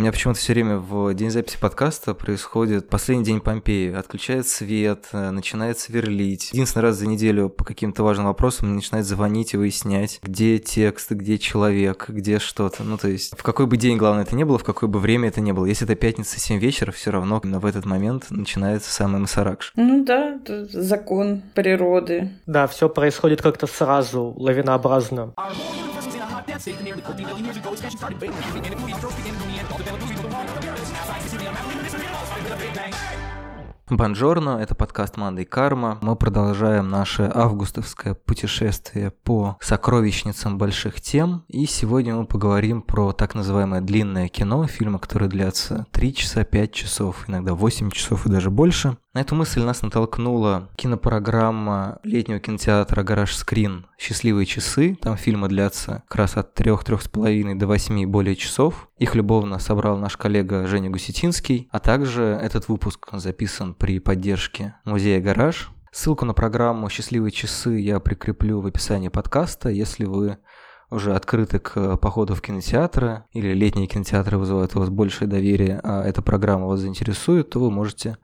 У меня почему-то все время в день записи подкаста происходит последний день Помпеи. Отключает свет, э, начинает сверлить. Единственный раз за неделю по каким-то важным вопросам мне начинает звонить и выяснять, где текст, где человек, где что-то. Ну, то есть, в какой бы день, главное, это не было, в какое бы время это не было. Если это пятница 7 вечера, все равно в этот момент начинается самый масаракш. Ну да, это закон природы. Да, все происходит как-то сразу, лавинообразно. That's safe and nearly 14 billion years ago, expansion started, Baby, but began to movies, growth began to Neanderthal, developed movies with the wrong appearance. Now science is here, I'm not leaving this real, started with a big bang. Hey! Бонжорно, это подкаст «Манда и карма». Мы продолжаем наше августовское путешествие по сокровищницам больших тем. И сегодня мы поговорим про так называемое длинное кино, фильмы, которые длятся 3 часа, 5 часов, иногда 8 часов и даже больше. На эту мысль нас натолкнула кинопрограмма летнего кинотеатра «Гараж Скрин» «Счастливые часы». Там фильмы длятся как раз от 3-3,5 до 8 и более часов. Их любовно собрал наш коллега Женя Гусетинский. А также этот выпуск записан при поддержке музея «Гараж». Ссылку на программу «Счастливые часы» я прикреплю в описании подкаста, если вы уже открыты к походу в кинотеатры, или летние кинотеатры вызывают у вас большее доверие, а эта программа вас заинтересует, то вы можете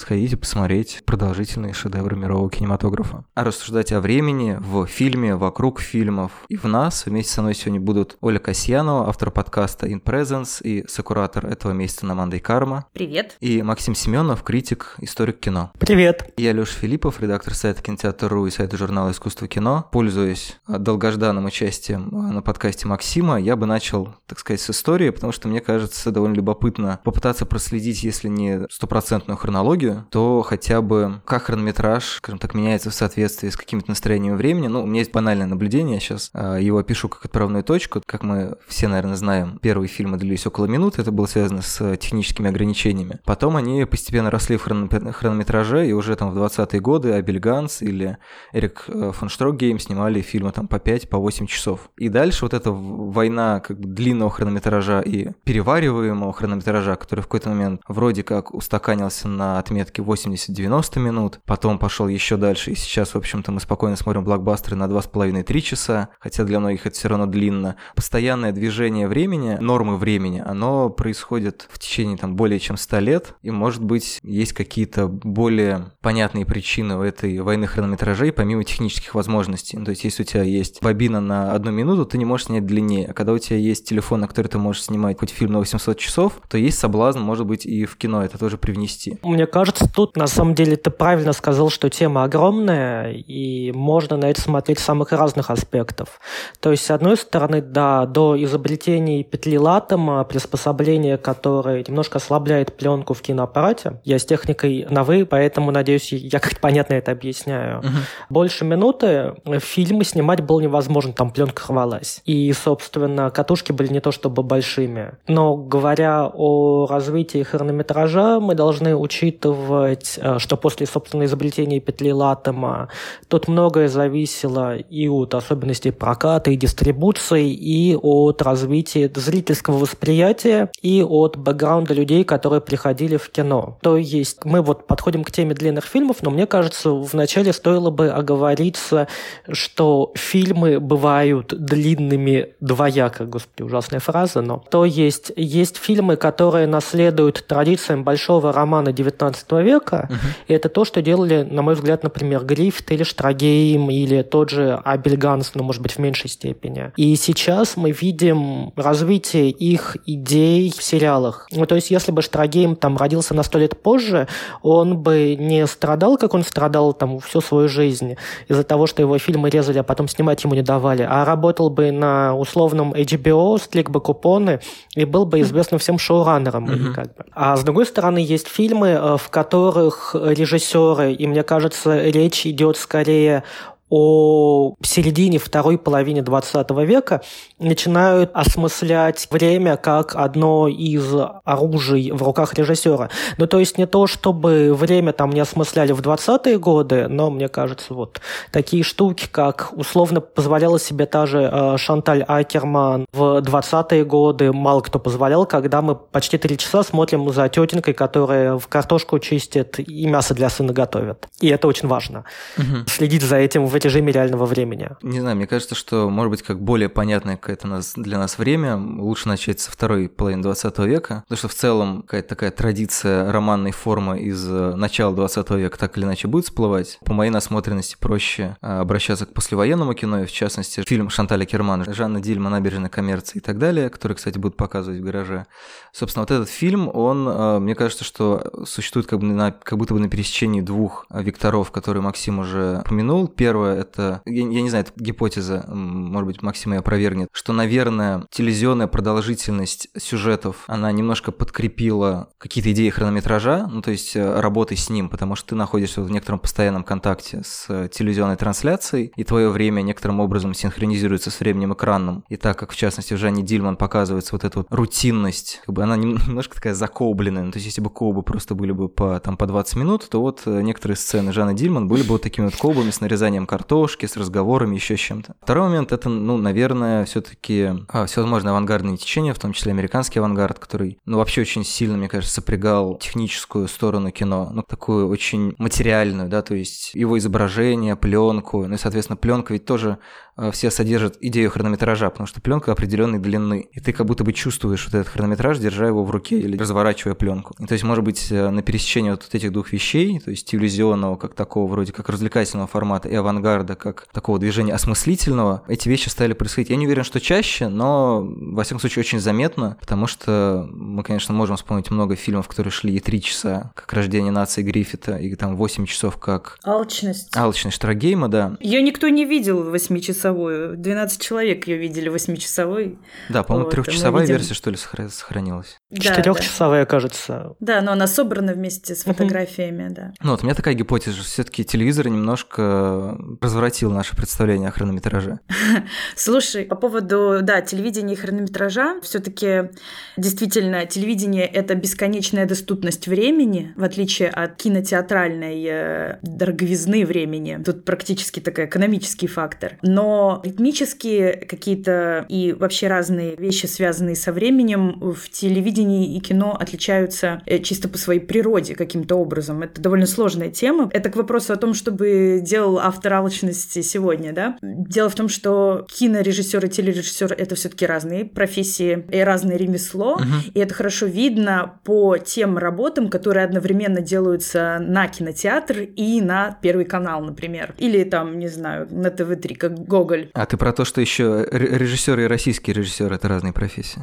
сходите посмотреть продолжительные шедевры мирового кинематографа. А рассуждать о времени в фильме, вокруг фильмов и в нас вместе со мной сегодня будут Оля Касьянова, автор подкаста In Presence и сокуратор этого месяца на Мандай Карма. Привет. И Максим Семенов, критик, историк кино. Привет. Я Леша Филиппов, редактор сайта Кинотеатр.ру и сайта журнала Искусство кино. Пользуясь долгожданным участием на подкасте Максима, я бы начал, так сказать, с истории, потому что мне кажется довольно любопытно попытаться проследить, если не стопроцентную хронологию, хронологию, то хотя бы как хронометраж, скажем так, меняется в соответствии с каким-то настроением времени. Ну, у меня есть банальное наблюдение, я сейчас э, его опишу как отправную точку. Как мы все, наверное, знаем, первые фильмы длились около минуты, это было связано с техническими ограничениями. Потом они постепенно росли в хронометраже, и уже там в 20-е годы Абель Ганс или Эрик э, фон Штроггейм снимали фильмы там по 5, по 8 часов. И дальше вот эта война как бы длинного хронометража и перевариваемого хронометража, который в какой-то момент вроде как устаканился на отметке отметки 80-90 минут, потом пошел еще дальше, и сейчас, в общем-то, мы спокойно смотрим блокбастеры на 2,5-3 часа, хотя для многих это все равно длинно. Постоянное движение времени, нормы времени, оно происходит в течение там более чем 100 лет, и, может быть, есть какие-то более понятные причины у этой войны хронометражей, помимо технических возможностей. Ну, то есть, если у тебя есть бобина на одну минуту, ты не можешь снять длиннее, а когда у тебя есть телефон, на который ты можешь снимать хоть фильм на 800 часов, то есть соблазн, может быть, и в кино это тоже привнести. Мне кажется, кажется, тут на самом деле ты правильно сказал, что тема огромная, и можно на это смотреть с самых разных аспектов. То есть, с одной стороны, да, до изобретения петли латома, приспособление, которое немножко ослабляет пленку в киноаппарате. Я с техникой на «вы», поэтому, надеюсь, я как-то понятно это объясняю. Угу. Больше минуты фильмы снимать было невозможно, там пленка рвалась. И, собственно, катушки были не то чтобы большими. Но говоря о развитии хронометража, мы должны учитывать учитывать, э, что после, собственно, изобретения петли Латтема тут многое зависело и от особенностей проката и дистрибуции, и от развития зрительского восприятия, и от бэкграунда людей, которые приходили в кино. То есть мы вот подходим к теме длинных фильмов, но мне кажется, вначале стоило бы оговориться, что фильмы бывают длинными двояко, господи, ужасная фраза, но то есть есть фильмы, которые наследуют традициям большого романа 19 века. Угу. И это то, что делали, на мой взгляд, например, Грифт или Штрагейм, или тот же Абель Ганс, но, может быть, в меньшей степени. И сейчас мы видим развитие их идей в сериалах. Ну, то есть, если бы Штрагейм там родился на сто лет позже, он бы не страдал, как он страдал там всю свою жизнь из-за того, что его фильмы резали, а потом снимать ему не давали, а работал бы на условном HBO, стлик бы купоны и был бы известным всем шоураннером. Mm-hmm. Как бы. А с другой стороны, есть фильмы, э, в которых режиссеры, и мне кажется, речь идет скорее о середине второй половине 20 века начинают осмыслять время как одно из оружий в руках режиссера. Ну, то есть не то, чтобы время там не осмысляли в 20-е годы, но, мне кажется, вот такие штуки, как условно позволяла себе та же э, Шанталь Акерман в 20-е годы, мало кто позволял, когда мы почти три часа смотрим за тетенькой, которая в картошку чистит и мясо для сына готовит. И это очень важно. Угу. Следить за этим в режиме реального времени. Не знаю, мне кажется, что, может быть, как более понятное какое-то нас, для нас время, лучше начать со второй половины 20 века, потому что в целом какая-то такая традиция романной формы из э, начала 20 века так или иначе будет всплывать. По моей насмотренности проще э, обращаться к послевоенному кино, и в частности фильм Шанталя Керман, Жанна Дильма «Набережная коммерции» и так далее, который, кстати, будут показывать в гараже. Собственно, вот этот фильм, он, э, мне кажется, что существует как, бы на, как будто бы на пересечении двух векторов, которые Максим уже упомянул. Первое — это, я, я не знаю, это гипотеза, может быть, Максим ее опровергнет, что, наверное, телевизионная продолжительность сюжетов, она немножко подкрепила какие-то идеи хронометража, ну, то есть э, работы с ним, потому что ты находишься в некотором постоянном контакте с э, телевизионной трансляцией, и твое время некоторым образом синхронизируется с временем экранным. И так как, в частности, в Жанне Дильман показывается вот эта вот рутинность, как бы она немножко такая закобленная, ну, то есть если бы колбы просто были бы по, там, по 20 минут, то вот э, некоторые сцены Жанны Дильман были бы вот такими вот колбами с нарезанием картошки, с разговорами, еще с чем-то. Второй момент это, ну, наверное, все-таки а, всевозможные авангардные течения, в том числе американский авангард, который, ну, вообще очень сильно, мне кажется, сопрягал техническую сторону кино, ну, такую очень материальную, да, то есть его изображение, пленку, ну и, соответственно, пленка ведь тоже все содержат идею хронометража, потому что пленка определенной длины. И ты как будто бы чувствуешь вот этот хронометраж, держа его в руке или разворачивая пленку. И, то есть, может быть, э, на пересечении вот этих двух вещей, то есть телевизионного, как такого вроде как развлекательного формата, и авангарда, как такого движения осмыслительного, эти вещи стали происходить. Я не уверен, что чаще, но, во всяком случае, очень заметно, потому что мы, конечно, можем вспомнить много фильмов, которые шли и три часа, как «Рождение нации» Гриффита, и там 8 часов, как... Алчность. Алчность Штрагейма, да. Ее никто не видел 8-часовой трехчасовую. 12 человек ее видели восьмичасовой. Да, по-моему, вот, трехчасовая видим... версия, что ли, сохранилась. Четырехчасовая, да. кажется. Да, но она собрана вместе с фотографиями, да. Ну вот у меня такая гипотеза, что все-таки телевизор немножко развратил наше представление о хронометраже. Слушай, по поводу, да, телевидения и хронометража, все-таки действительно телевидение это бесконечная доступность времени, в отличие от кинотеатральной э, дороговизны времени. Тут практически такой экономический фактор. Но ритмические какие-то и вообще разные вещи, связанные со временем в телевидении и кино отличаются э, чисто по своей природе каким-то образом. Это довольно сложная тема. Это к вопросу о том, чтобы делал автор алчности сегодня, да? Дело в том, что кинорежиссер и телережиссер — это все таки разные профессии и разное ремесло, uh-huh. и это хорошо видно по тем работам, которые одновременно делаются на кинотеатр и на Первый канал, например. Или там, не знаю, на ТВ-3, как Гоголь. А ты про то, что еще режиссер и российский режиссер — это разные профессии?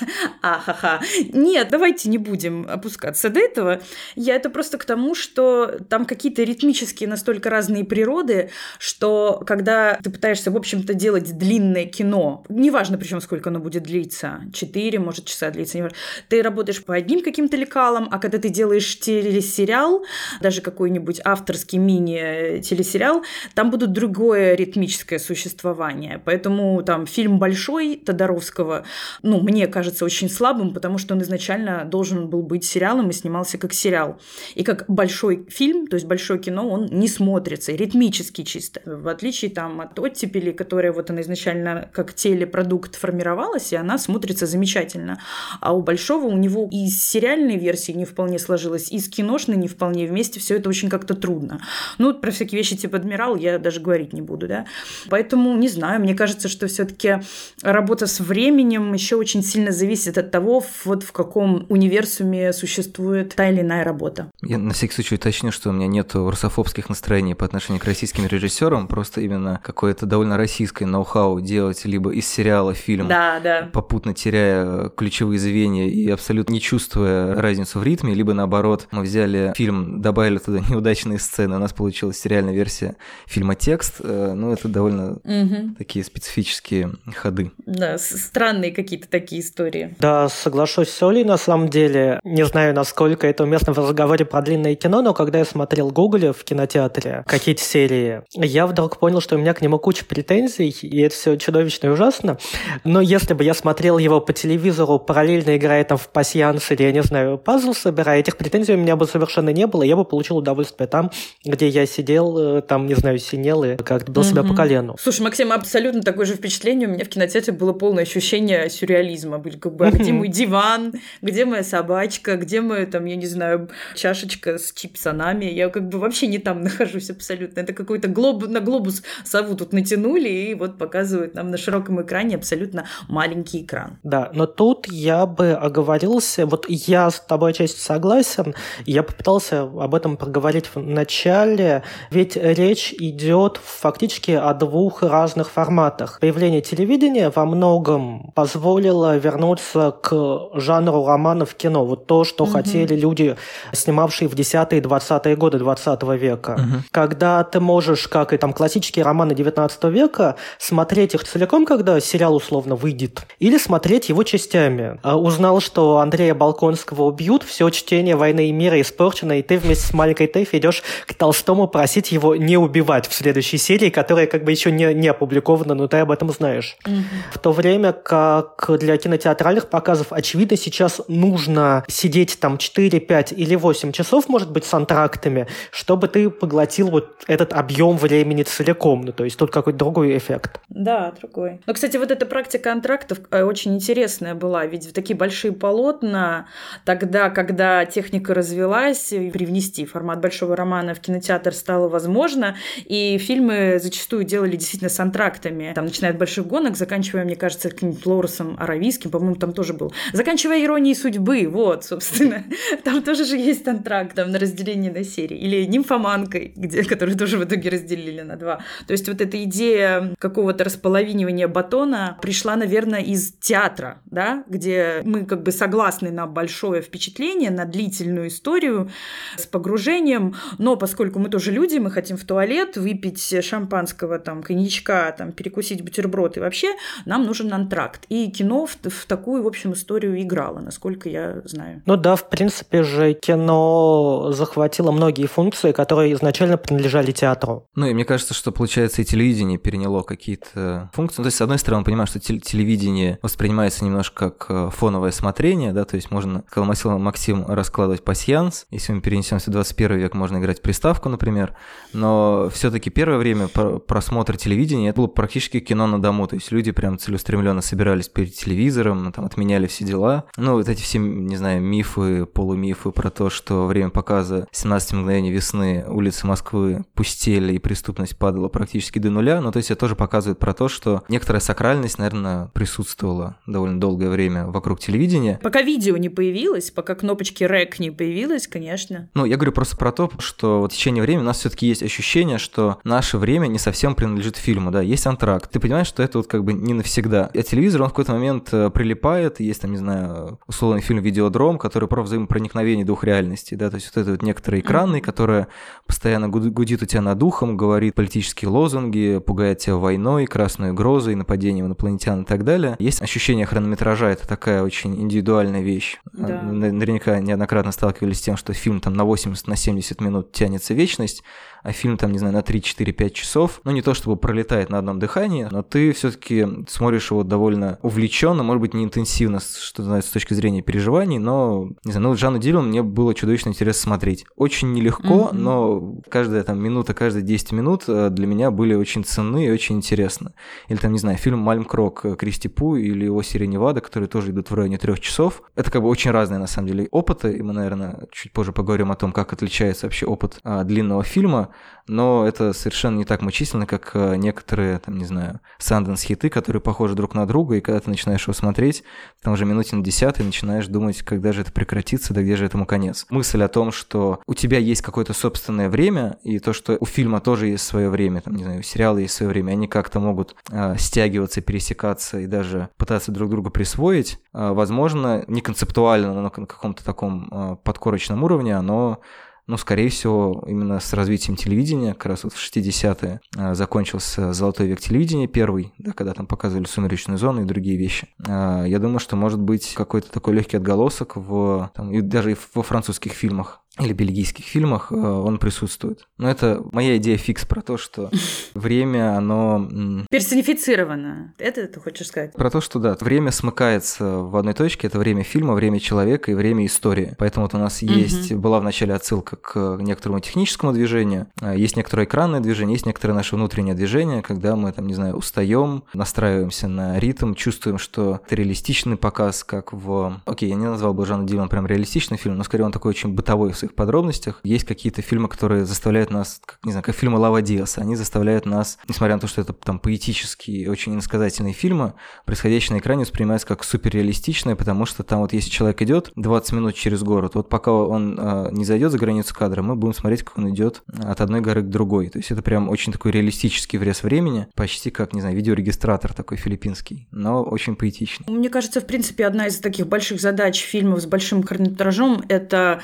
Ахаха. Нет, давайте не будем опускаться до этого. Я это просто к тому, что там какие-то ритмические настолько разные природы, что когда ты пытаешься, в общем-то, делать длинное кино, неважно, причем сколько оно будет длиться, 4, может, часа длиться, неважно, ты работаешь по одним каким-то лекалам, а когда ты делаешь телесериал, даже какой-нибудь авторский мини-телесериал, там будут другое ритмическое существование. Поэтому там фильм «Большой» Тодоровского, ну, мне кажется, кажется очень слабым, потому что он изначально должен был быть сериалом и снимался как сериал. И как большой фильм, то есть большое кино, он не смотрится, ритмически чисто. В отличие там от оттепели, которая вот она изначально как телепродукт формировалась, и она смотрится замечательно. А у большого у него и с сериальной версии не вполне сложилось, и с киношной не вполне вместе все это очень как-то трудно. Ну, про всякие вещи типа «Адмирал» я даже говорить не буду, да. Поэтому, не знаю, мне кажется, что все таки работа с временем еще очень сильно зависит от того, вот в каком универсуме существует та или иная работа. Я на всякий случай уточню, что у меня нет русофобских настроений по отношению к российским режиссерам, просто именно какое-то довольно российское ноу-хау делать либо из сериала фильм, да, да. попутно теряя ключевые звенья и абсолютно не чувствуя разницу в ритме, либо наоборот, мы взяли фильм, добавили туда неудачные сцены, у нас получилась сериальная версия фильма «Текст», э, ну это довольно угу. такие специфические ходы. Да, странные какие-то такие истории истории. Да, соглашусь с Олей, на самом деле. Не знаю, насколько это уместно в разговоре про длинное кино, но когда я смотрел Гоголя в кинотеатре, какие-то серии, я вдруг понял, что у меня к нему куча претензий, и это все чудовищно и ужасно. Но если бы я смотрел его по телевизору, параллельно играя там в пасьянс или, я не знаю, пазл собирая, этих претензий у меня бы совершенно не было, я бы получил удовольствие там, где я сидел, э, там, не знаю, синел и как-то бил угу. себя по колену. Слушай, Максим, абсолютно такое же впечатление. У меня в кинотеатре было полное ощущение сюрреализма. Были как бы, а где мой диван, где моя собачка, где моя, там, я не знаю, чашечка с чипсанами. Я как бы вообще не там нахожусь абсолютно. Это какой-то глоб... на глобус сову тут натянули и вот показывают нам на широком экране абсолютно маленький экран. Да, но тут я бы оговорился, вот я с тобой отчасти согласен, я попытался об этом проговорить в начале, ведь речь идет фактически о двух разных форматах. Появление телевидения во многом позволило вернуться к жанру романа в кино. Вот то, что угу. хотели люди, снимавшие в 10-е и 20-е годы 20 века. Угу. Когда ты можешь, как и там классические романы 19 века, смотреть их целиком, когда сериал условно выйдет, или смотреть его частями. А узнал, что Андрея Балконского убьют, все чтение «Войны и мира» испорчено, и ты вместе с маленькой Тэфи идешь к Толстому просить его не убивать в следующей серии, которая как бы еще не, не опубликована, но ты об этом знаешь. Угу. В то время как для кинотеатральных показов, очевидно, сейчас нужно сидеть там 4, 5 или 8 часов, может быть, с антрактами, чтобы ты поглотил вот этот объем времени целиком. Ну, то есть тут какой-то другой эффект. Да, другой. Но, кстати, вот эта практика антрактов э, очень интересная была, ведь в такие большие полотна тогда, когда техника развелась, привнести формат большого романа в кинотеатр стало возможно, и фильмы зачастую делали действительно с антрактами, там, начиная от больших гонок, заканчивая, мне кажется, каким-нибудь Лоуресом Аравийским, по-моему, там тоже был. Заканчивая иронией судьбы, вот, собственно. Там тоже же есть антракт, там, на разделение на серии. Или нимфоманкой, где, которую тоже в итоге разделили на два. То есть вот эта идея какого-то располовинивания батона пришла, наверное, из театра, да, где мы как бы согласны на большое впечатление, на длительную историю с погружением, но поскольку мы тоже люди, мы хотим в туалет, выпить шампанского, там, коньячка, там, перекусить бутерброд, и вообще нам нужен антракт. И кино в, в такую, в общем, историю играло, насколько я знаю. Ну да, в принципе же кино захватило многие функции, которые изначально принадлежали театру. Ну и мне кажется, что, получается, и телевидение переняло какие-то функции. Ну, то есть, с одной стороны, мы понимаем, что телевидение воспринимается немножко как э, фоновое смотрение, да, то есть можно, как Максим, раскладывать пасьянс. Если мы перенесемся в 21 век, можно играть приставку, например. Но все-таки первое время просмотр телевидения это было практически кино на дому. То есть люди прям целеустремленно собирались перед телевизором, там отменяли все дела. Ну, вот эти все, не знаю, мифы, полумифы про то, что время показа 17 мгновений весны улицы Москвы пустели и преступность падала практически до нуля. Ну, то есть это тоже показывает про то, что некоторая сакральность, наверное, присутствовала довольно долгое время вокруг телевидения. Пока видео не появилось, пока кнопочки рек не появилась, конечно. Ну, я говорю просто про то, что вот в течение времени у нас все-таки есть ощущение, что наше время не совсем принадлежит фильму, да, есть антракт. Ты понимаешь, что это вот как бы не навсегда. А телевизор, он в какой-то момент э, прилипает, есть там, не знаю, условный фильм «Видеодром», который про взаимопроникновение двух реальностей, да, то есть вот это вот некоторые экранный, которая постоянно гудит у тебя над духом, говорит политические лозунги, пугает тебя войной, красной угрозой, нападением инопланетян и так далее. Есть ощущение хронометража, это такая очень индивидуальная вещь. Да. Наверняка неоднократно сталкивались с тем, что фильм там на 80, на 70 минут тянется вечность, а фильм там, не знаю, на 3-4-5 часов, ну не то чтобы пролетает на одном дыхании, но ты все-таки смотришь его довольно увлеченно, может быть, не интенсивно, что называется, с точки зрения переживаний, но, не знаю, ну Жанну Дилан мне было чудовищно интересно смотреть. Очень нелегко, mm-hmm. но каждая там минута, каждые 10 минут э, для меня были очень ценны и очень интересны. Или там, не знаю, фильм «Мальм Крок» Кристи Пу или его серия «Невада», которые тоже идут в районе трех часов. Это как бы очень разные, на самом деле, опыты, и мы, наверное, чуть позже поговорим о том, как отличается вообще опыт а, длинного фильма но это совершенно не так мучительно, как э, некоторые, там, не знаю, Санденс хиты, которые похожи друг на друга, и когда ты начинаешь его смотреть, там уже минуте на десятый начинаешь думать, когда же это прекратится, да где же этому конец. Мысль о том, что у тебя есть какое-то собственное время, и то, что у фильма тоже есть свое время, там, не знаю, у сериала есть свое время, они как-то могут э, стягиваться, пересекаться и даже пытаться друг друга присвоить, э, возможно, не концептуально, но на каком-то таком э, подкорочном уровне, оно ну, скорее всего, именно с развитием телевидения, как раз вот в 60-е а, закончился золотой век телевидения первый, да, когда там показывали сумеречную зону и другие вещи. А, я думаю, что может быть какой-то такой легкий отголосок в, там, и даже во французских фильмах или бельгийских фильмах э, он присутствует. Но это моя идея фикс про то, что время, оно... Персонифицировано. Это ты хочешь сказать? Про то, что да, время смыкается в одной точке. Это время фильма, время человека и время истории. Поэтому вот у нас есть, была в начале отсылка к некоторому техническому движению, а есть некоторое экранное движение, есть некоторое наше внутреннее движение, когда мы, там, не знаю, устаем, настраиваемся на ритм, чувствуем, что это реалистичный показ, как в... Окей, я не назвал бы Жанна Дилан прям реалистичный фильм, но скорее он такой очень бытовой в своих подробностях. Есть какие-то фильмы, которые заставляют нас, как, не знаю, как фильмы Лава Диаса, они заставляют нас, несмотря на то, что это там поэтические, очень иносказательные фильмы, происходящие на экране воспринимаются как суперреалистичные, потому что там вот если человек идет 20 минут через город, вот пока он э, не зайдет за границу кадра, мы будем смотреть, как он идет от одной горы к другой. То есть это прям очень такой реалистический врез времени, почти как, не знаю, видеорегистратор такой филиппинский, но очень поэтичный. Мне кажется, в принципе, одна из таких больших задач фильмов с большим хронометражом – это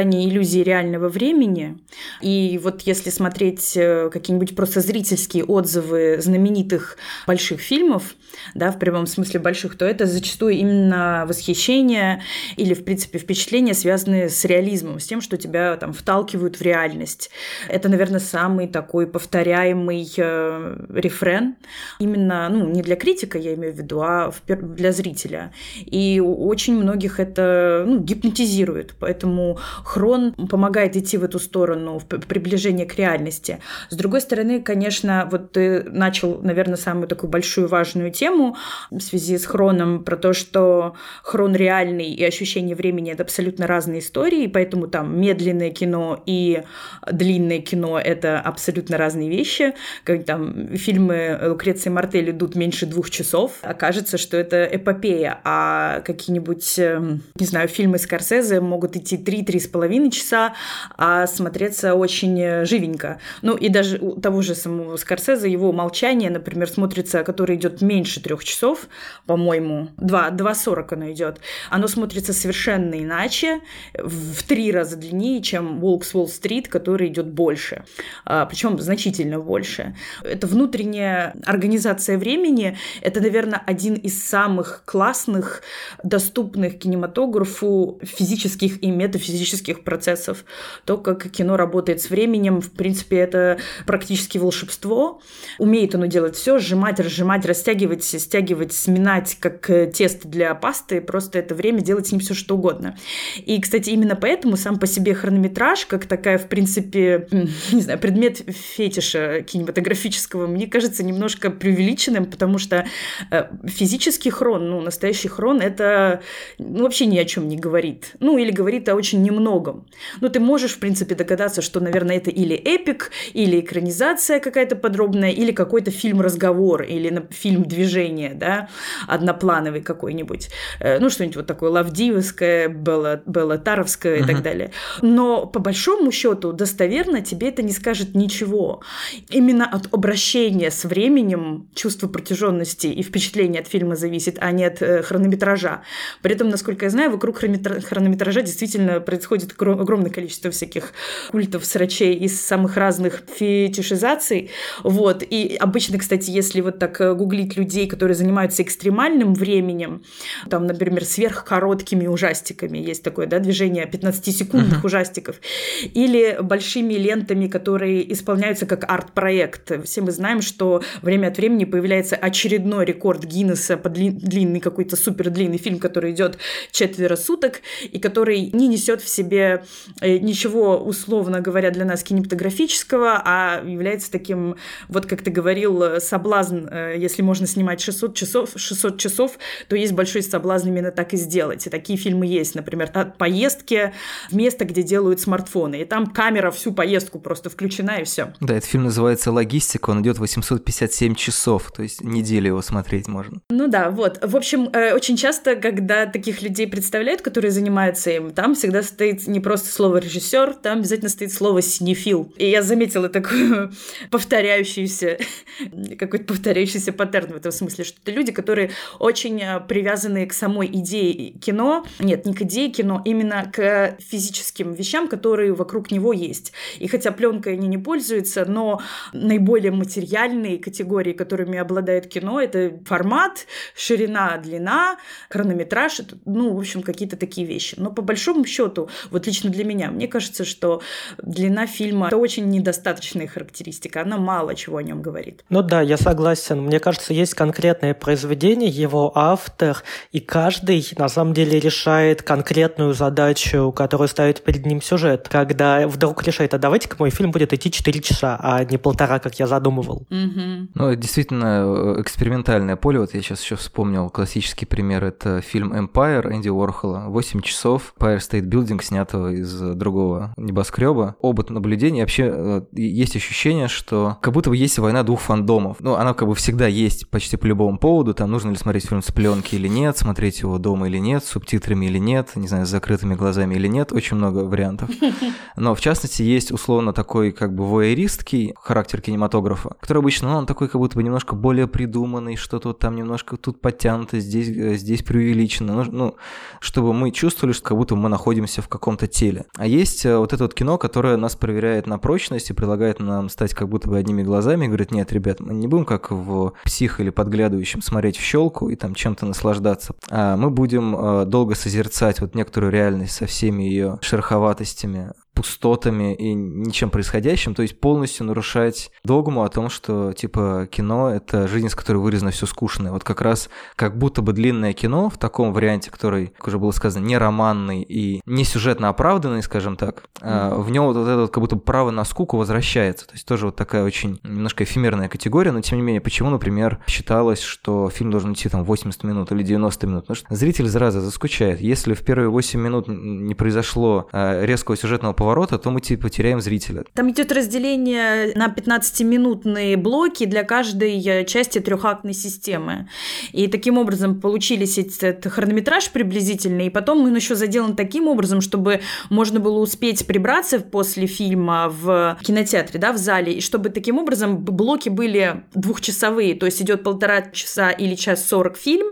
воссоздание иллюзии реального времени. И вот если смотреть э, какие-нибудь просто зрительские отзывы знаменитых больших фильмов, да, в прямом смысле больших, то это зачастую именно восхищение или, в принципе, впечатления, связанные с реализмом, с тем, что тебя там вталкивают в реальность. Это, наверное, самый такой повторяемый э, рефрен. Именно, ну, не для критика, я имею в виду, а для зрителя. И очень многих это ну, гипнотизирует. Поэтому хрон помогает идти в эту сторону, в приближение к реальности. С другой стороны, конечно, вот ты начал, наверное, самую такую большую важную тему в связи с хроном про то, что хрон реальный и ощущение времени — это абсолютно разные истории, поэтому там медленное кино и длинное кино — это абсолютно разные вещи. Как там фильмы Лукреции Мартель идут меньше двух часов, окажется, что это эпопея, а какие-нибудь, эм, не знаю, фильмы Скорсезе могут идти три-три с половиной часа, а смотреться очень живенько. Ну и даже у того же самого Скорсезе его «Молчание», например, смотрится, который идет меньше трех часов, по-моему, 2, 2.40 оно идет, оно смотрится совершенно иначе, в три раза длиннее, чем «Волк с Уолл-стрит», который идет больше, а, причем значительно больше. Это внутренняя организация времени, это, наверное, один из самых классных, доступных кинематографу физических и метафизических процессов. То, как кино работает с временем, в принципе, это практически волшебство. Умеет оно делать все, сжимать, разжимать, растягивать, стягивать, сминать, как э, тесто для пасты, просто это время делать с ним все что угодно. И, кстати, именно поэтому сам по себе хронометраж, как такая, в принципе, не знаю, предмет фетиша кинематографического, мне кажется немножко преувеличенным, потому что э, физический хрон, ну, настоящий хрон, это ну, вообще ни о чем не говорит. Ну, или говорит о очень немногом. Но ты можешь, в принципе, догадаться, что, наверное, это или эпик, или экранизация какая-то подробная, или какой-то фильм-разговор, или фильм движения, да, одноплановый какой-нибудь. Э, ну, что-нибудь вот такое лавдивовское, Белла, Белла Таровское uh-huh. и так далее. Но по большому счету достоверно тебе это не скажет ничего. Именно от обращения с временем чувство протяженности и впечатление от фильма зависит, а не от э, хронометража. При этом, насколько я знаю, вокруг хронометража действительно происходит огромное количество всяких культов, срачей из самых разных фетишизаций. Вот. И обычно, кстати, если вот так э, гуглить людей, которые занимаются экстремальным временем, там, например, сверхкороткими ужастиками, есть такое да, движение 15-секундных uh-huh. ужастиков, или большими лентами, которые исполняются как арт-проект. Все мы знаем, что время от времени появляется очередной рекорд Гиннесса по длинный какой-то супер длинный фильм, который идет четверо суток и который не несет в себе э, ничего, условно говоря, для нас кинематографического, а является таким, вот как ты говорил, соблазн, э, если можно снимать 600 часов, 600 часов, то есть большой соблазн именно так и сделать. И такие фильмы есть, например, поездки в место, где делают смартфоны, и там камера всю поездку просто включена и все. Да, этот фильм называется «Логистика», он идет 857 часов, то есть неделю его смотреть можно. Ну да, вот. В общем, э, очень часто, когда таких людей представляют, которые занимаются им, там всегда стоит не просто слово режиссер, там обязательно стоит слово синефил. И я заметила такую повторяющуюся, какой-то повторяющийся паттерн в этом смысле, что это люди, которые очень э, привязаны к самой идее кино, нет, не к идее кино, именно к физическим вещам, которые вокруг него есть. И хотя пленкой они не пользуются, но наиболее материальные категории, которыми обладает кино, это формат, ширина, длина, хронометраж, ну, в общем, какие-то такие вещи. Но по большому счету, Вот лично для меня. Мне кажется, что длина фильма – это очень недостаточная характеристика. Она мало чего о нем говорит. Ну да, я согласен. Мне кажется, есть конкретное произведение, его автор, и каждый на самом деле решает конкретную задачу, которую ставит перед ним сюжет. Когда вдруг решает, а давайте-ка мой фильм будет идти 4 часа, а не полтора, как я задумывал. Угу. Ну, действительно, э, экспериментальное поле. Вот я сейчас еще вспомнил классический пример. Это фильм Empire Энди Уорхола. 8 часов. Empire State Building, снятого из другого небоскреба. Оба наблюдения. Вообще э, есть ощущение, что как будто бы есть война двух фандомов. Ну, она как бы всегда есть почти по любому поводу. Там нужно ли смотреть фильм с пленки или нет, смотреть его дома или нет, с субтитрами или нет, не знаю, с закрытыми глазами или нет. Очень много вариантов. Но в частности есть условно такой как бы воеристский характер кинематографа, который обычно, ну, он такой как будто бы немножко более придуманный, что-то вот там немножко тут подтянуто, здесь, э, здесь преувеличено. Ну, ну, чтобы мы чувствовали, что как будто мы находимся в каком-то теле. А есть э, вот это вот кино, которое нас проверяет на прочность и предлагает нам стать как будто бы одними глазами и говорит, нет, ребят, мы не будем как в псих или подглядывающем смотреть в щелку и там чем-то наслаждаться, а мы будем э, долго созерцать вот некоторую реальность со всеми ее шероховатостями, пустотами и ничем происходящим, то есть полностью нарушать догму о том, что типа кино — это жизнь, с которой вырезано все скучное. Вот как раз как будто бы длинное кино в таком варианте, который, как уже было сказано, не романный и не сюжетно оправданный, скажем так, mm-hmm. в нем вот это вот как будто право на скуку возвращается. То есть тоже вот такая очень немножко эфемерная категория, но тем не менее, почему, например, считалось, что фильм должен идти там 80 минут или 90 минут? Потому что зритель зараза заскучает. Если в первые 8 минут не произошло а, резкого сюжетного поворота, то мы типа теряем зрителя. Там идет разделение на 15-минутные блоки для каждой э, части трехактной системы. И таким образом получились этот хронометраж приблизительный, и потом он еще заделан таким образом, чтобы можно было успеть прибраться после фильма в кинотеатре, да, в зале, и чтобы таким образом блоки были двухчасовые, то есть идет полтора часа или час сорок фильм,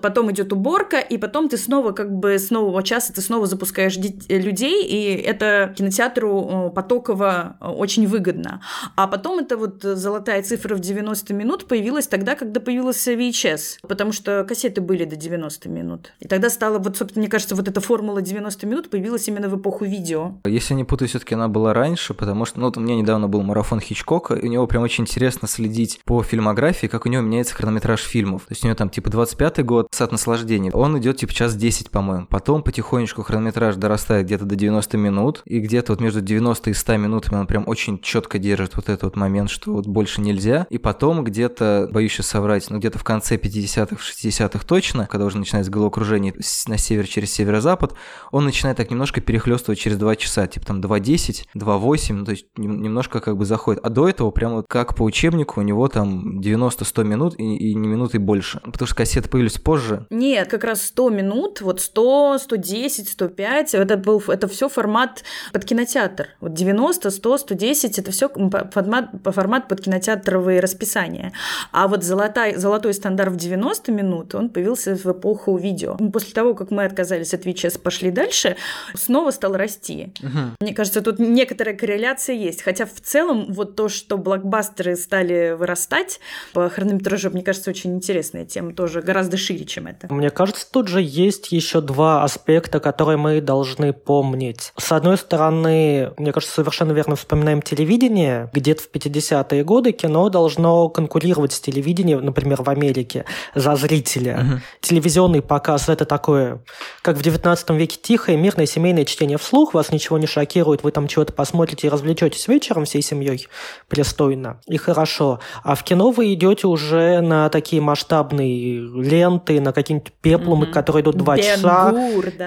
потом идет уборка, и потом ты снова как бы с нового часа ты снова запускаешь людей, и это кинотеатру Потокова очень выгодно. А потом эта вот золотая цифра в 90 минут появилась тогда, когда появился VHS, потому что кассеты были до 90 минут. И тогда стала, вот, собственно, мне кажется, вот эта формула 90 минут появилась именно в эпоху видео. Если не путаю, все таки она была раньше, потому что, ну, вот у меня недавно был марафон Хичкока, и у него прям очень интересно следить по фильмографии, как у него меняется хронометраж фильмов. То есть у него там типа 25-й год, сад наслаждения. Он идет типа час 10, по-моему. Потом потихонечку хронометраж дорастает где-то до 90 минут, и где-то вот между 90 и 100 минутами он прям очень четко держит вот этот вот момент, что вот больше нельзя. И потом где-то, боюсь сейчас соврать, но где-то в конце 50-х, 60-х точно, когда уже начинается головокружение на север через северо-запад, он начинает так немножко перехлестывать через 2 часа, типа там 2.10, 2.8, ну, то есть немножко как бы заходит. А до этого прям вот как по учебнику у него там 90-100 минут и, и не минуты больше. Потому что кассеты появились позже. Нет, как раз 100 минут, вот 100, 110, 105, это был, это все формат под кинотеатр. Вот 90, 100, 110 это все формат, формат под кинотеатровые расписания. А вот золотой, золотой стандарт в 90 минут, он появился в эпоху видео. После того, как мы отказались от VHS, пошли дальше, снова стал расти. Угу. Мне кажется, тут некоторая корреляция есть. Хотя в целом вот то, что блокбастеры стали вырастать по хронометражу, мне кажется, очень интересная тема, тоже гораздо шире, чем это. Мне кажется, тут же есть еще два аспекта, которые мы должны помнить. С одной стороны, мне кажется, совершенно верно вспоминаем телевидение. Где-то в 50-е годы кино должно конкурировать с телевидением, например, в Америке, за зрителя. Угу. Телевизионный показ – это такое, как в 19 веке, тихое, мирное семейное чтение вслух, вас ничего не шокирует, вы там чего-то посмотрите и развлечетесь вечером всей семьей пристойно и хорошо. А в кино вы идете уже на такие масштабные ленты, на какие-нибудь пеплумы, mm-hmm. которые идут два часа.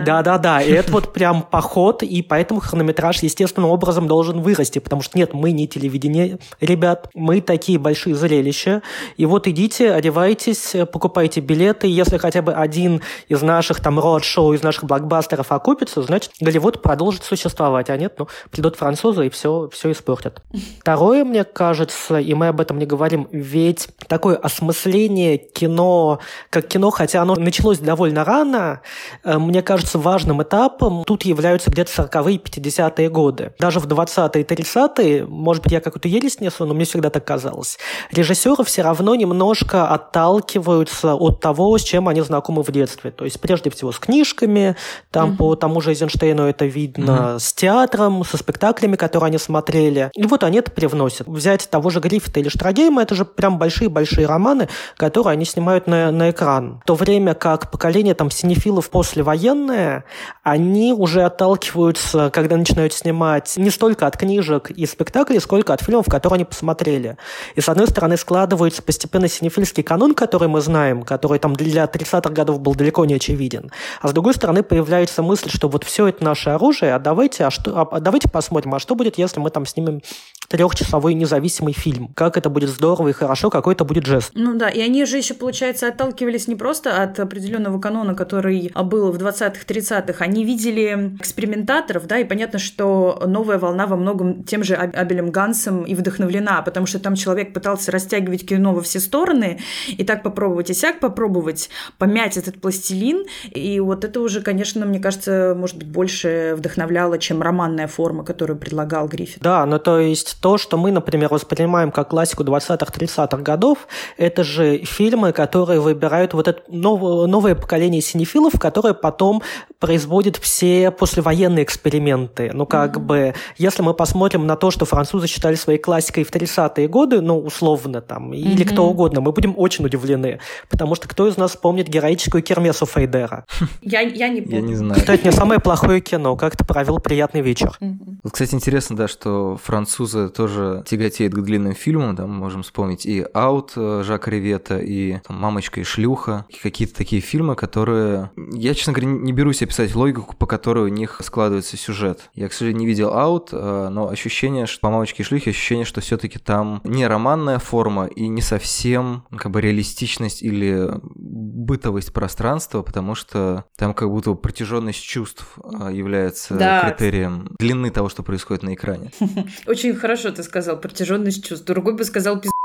Да-да-да, и это вот прям поход, и поэтому хронометраж естественным образом должен вырасти, потому что нет, мы не телевидение, ребят, мы такие большие зрелища, и вот идите, одевайтесь, покупайте билеты, если хотя бы один из наших там род-шоу, из наших блокбастеров окупится, значит, Голливуд продолжит существовать, а нет, ну, придут французы и все, все испортят. Второе, мне кажется, и мы об этом не говорим, ведь такое осмысление кино, как кино, хотя оно началось довольно рано, э, мне кажется, важным этапом. Тут являются где-то 40-е, 60-е годы. Даже в 20-е и 30-е, может быть, я какую-то ересь несу, но мне всегда так казалось, режиссеры все равно немножко отталкиваются от того, с чем они знакомы в детстве. То есть, прежде всего, с книжками, там mm-hmm. по тому же Эйзенштейну это видно, mm-hmm. с театром, со спектаклями, которые они смотрели. И вот они это привносят. Взять того же Гриффита или Штрагейма, это же прям большие-большие романы, которые они снимают на, на экран. В то время как поколение там синефилов послевоенное, они уже отталкиваются, когда начинают снимать не столько от книжек и спектаклей, сколько от фильмов, которые они посмотрели. И, с одной стороны, складывается постепенно синефильский канон, который мы знаем, который там для 30-х годов был далеко не очевиден. А с другой стороны, появляется мысль, что вот все это наше оружие, а давайте, а что, а давайте посмотрим, а что будет, если мы там снимем трехчасовой независимый фильм. Как это будет здорово и хорошо, какой это будет жест. Ну да, и они же еще, получается, отталкивались не просто от определенного канона, который был в 20-х, 30-х, они видели экспериментаторов, да, и понятно, что новая волна во многом тем же Абелем Гансом и вдохновлена, потому что там человек пытался растягивать кино во все стороны, и так попробовать, и сяк попробовать, помять этот пластилин, и вот это уже, конечно, мне кажется, может быть, больше вдохновляло, чем романная форма, которую предлагал Гриффит. Да, ну то есть то, что мы, например, воспринимаем как классику 20-30-х годов, это же фильмы, которые выбирают вот это новое поколение синефилов, которое потом производит все послевоенные эксперименты. Ну, как mm-hmm. бы, если мы посмотрим на то, что французы считали своей классикой в 30-е годы, ну, условно там, mm-hmm. или кто угодно, мы будем очень удивлены. Потому что кто из нас помнит героическую Кермесу Фейдера? Я, я не помню. Я не знаю. Это не самое плохое кино. Как ты провел приятный вечер. Вот, кстати, интересно, да, что французы тоже тяготеют к длинным фильмам, да, мы можем вспомнить и «Аут» э, Жака Ривета, и там, «Мамочка и шлюха», и какие-то такие фильмы, которые... Я, честно говоря, не берусь описать логику, по которой у них складывается сюжет. Я, к сожалению, не видел «Аут», э, но ощущение, что по «Мамочке и шлюхе» ощущение, что все таки там не романная форма и не совсем как бы реалистичность или бытовость пространства, потому что там как будто протяженность чувств э, является да. критерием длины того, что происходит на экране. Очень хорошо ты сказал, протяженность чувств. Другой бы сказал пиздец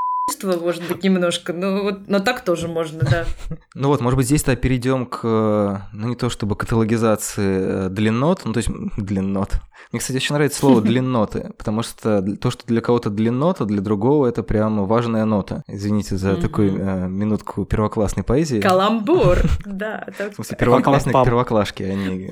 может быть, немножко, но, вот, но так тоже можно, да. Ну вот, может быть, здесь-то перейдем к, ну не то чтобы каталогизации э, длиннот, ну то есть длиннот. Мне, кстати, очень нравится слово длинноты, потому что то, что для кого-то длиннота, для другого это прям важная нота. Извините за такую э, минутку первоклассной поэзии. Каламбур, да. В смысле, первоклассные первоклашки, они...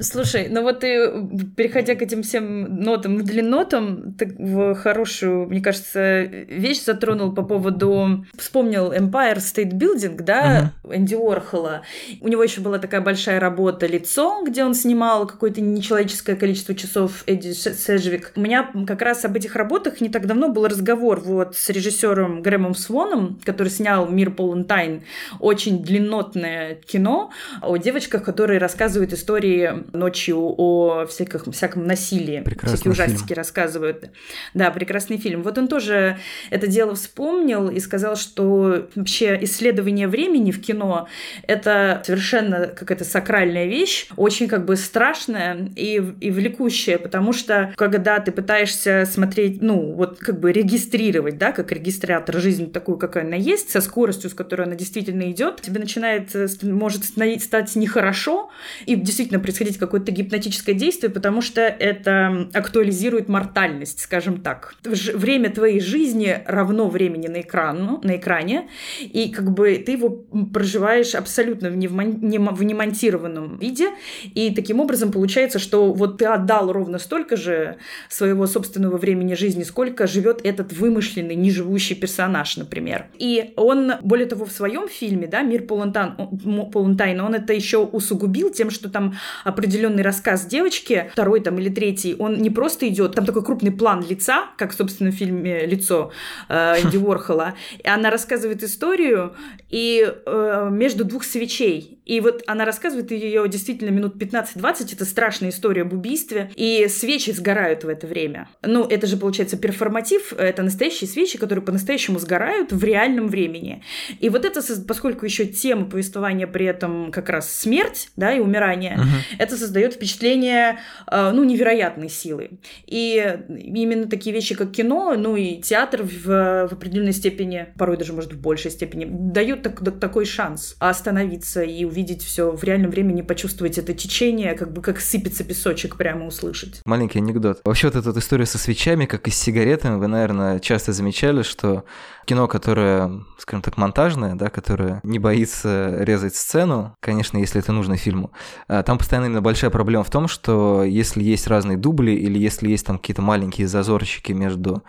Слушай, ну вот ты, переходя к этим всем нотам, к длиннотам, ты в хорошую, мне кажется, вещь затронул по поводу... Вспомнил Empire State Building, да, uh-huh. Энди Уорхола. У него еще была такая большая работа «Лицо», где он снимал какое-то нечеловеческое количество часов Эдди Седжвик. У меня как раз об этих работах не так давно был разговор вот с режиссером Грэмом Своном, который снял «Мир полон тайн». Очень длиннотное кино о девочках, которые рассказывают истории ночью о всяких, всяком насилии. Прекрасный Всякие ужастики фильм. рассказывают. Да, прекрасный фильм. Вот он тоже это дело вспомнил и сказал, что вообще исследование времени в кино — это совершенно какая-то сакральная вещь, очень как бы страшная и, и влекущая, потому что когда ты пытаешься смотреть, ну, вот как бы регистрировать, да, как регистратор жизнь такую, какая она есть, со скоростью, с которой она действительно идет, тебе начинает, может стать нехорошо, и действительно происходить какое-то гипнотическое действие, потому что это актуализирует мортальность, скажем так. Время твоей жизни равно времени на, экрану, на экране, и как бы ты его проживаешь абсолютно в, невмон, не, в немонтированном виде, и таким образом получается, что вот ты отдал ровно столько же своего собственного времени жизни, сколько живет этот вымышленный, неживущий персонаж, например. И он, более того, в своем фильме, да, «Мир полон тайны», он это еще усугубил тем, что там определенный рассказ девочки, второй там или третий, он не просто идет, там такой крупный план лица, как, собственно, в фильме «Лицо» э, Энди Уорхола, и она рассказывает историю и э, между двух свечей. И вот она рассказывает ее действительно минут 15-20, это страшная история об убийстве, и свечи сгорают в это время. Ну, это же, получается, перформатив, это настоящие свечи, которые по-настоящему сгорают в реальном времени. И вот это, поскольку еще тема повествования при этом как раз смерть, да, и умирание, uh-huh. это создает впечатление, э, ну, невероятной силы. И именно такие вещи, как кино, ну и театр в, в определенной степени, порой даже, может, в большей степени, дают так, такой шанс остановиться и увидеть все в реальном времени, почувствовать это течение, как бы как сыпется песочек прямо услышать. Маленький анекдот. Вообще вот эта история со свечами, как и с сигаретами, вы, наверное, часто замечали, что кино, которое, скажем так, монтажное, да, которое не боится резать сцену, конечно, если это нужно фильму, а, там постоянно именно большая проблема в том, что если есть разные дубли или если есть там какие-то маленькие зазорчики между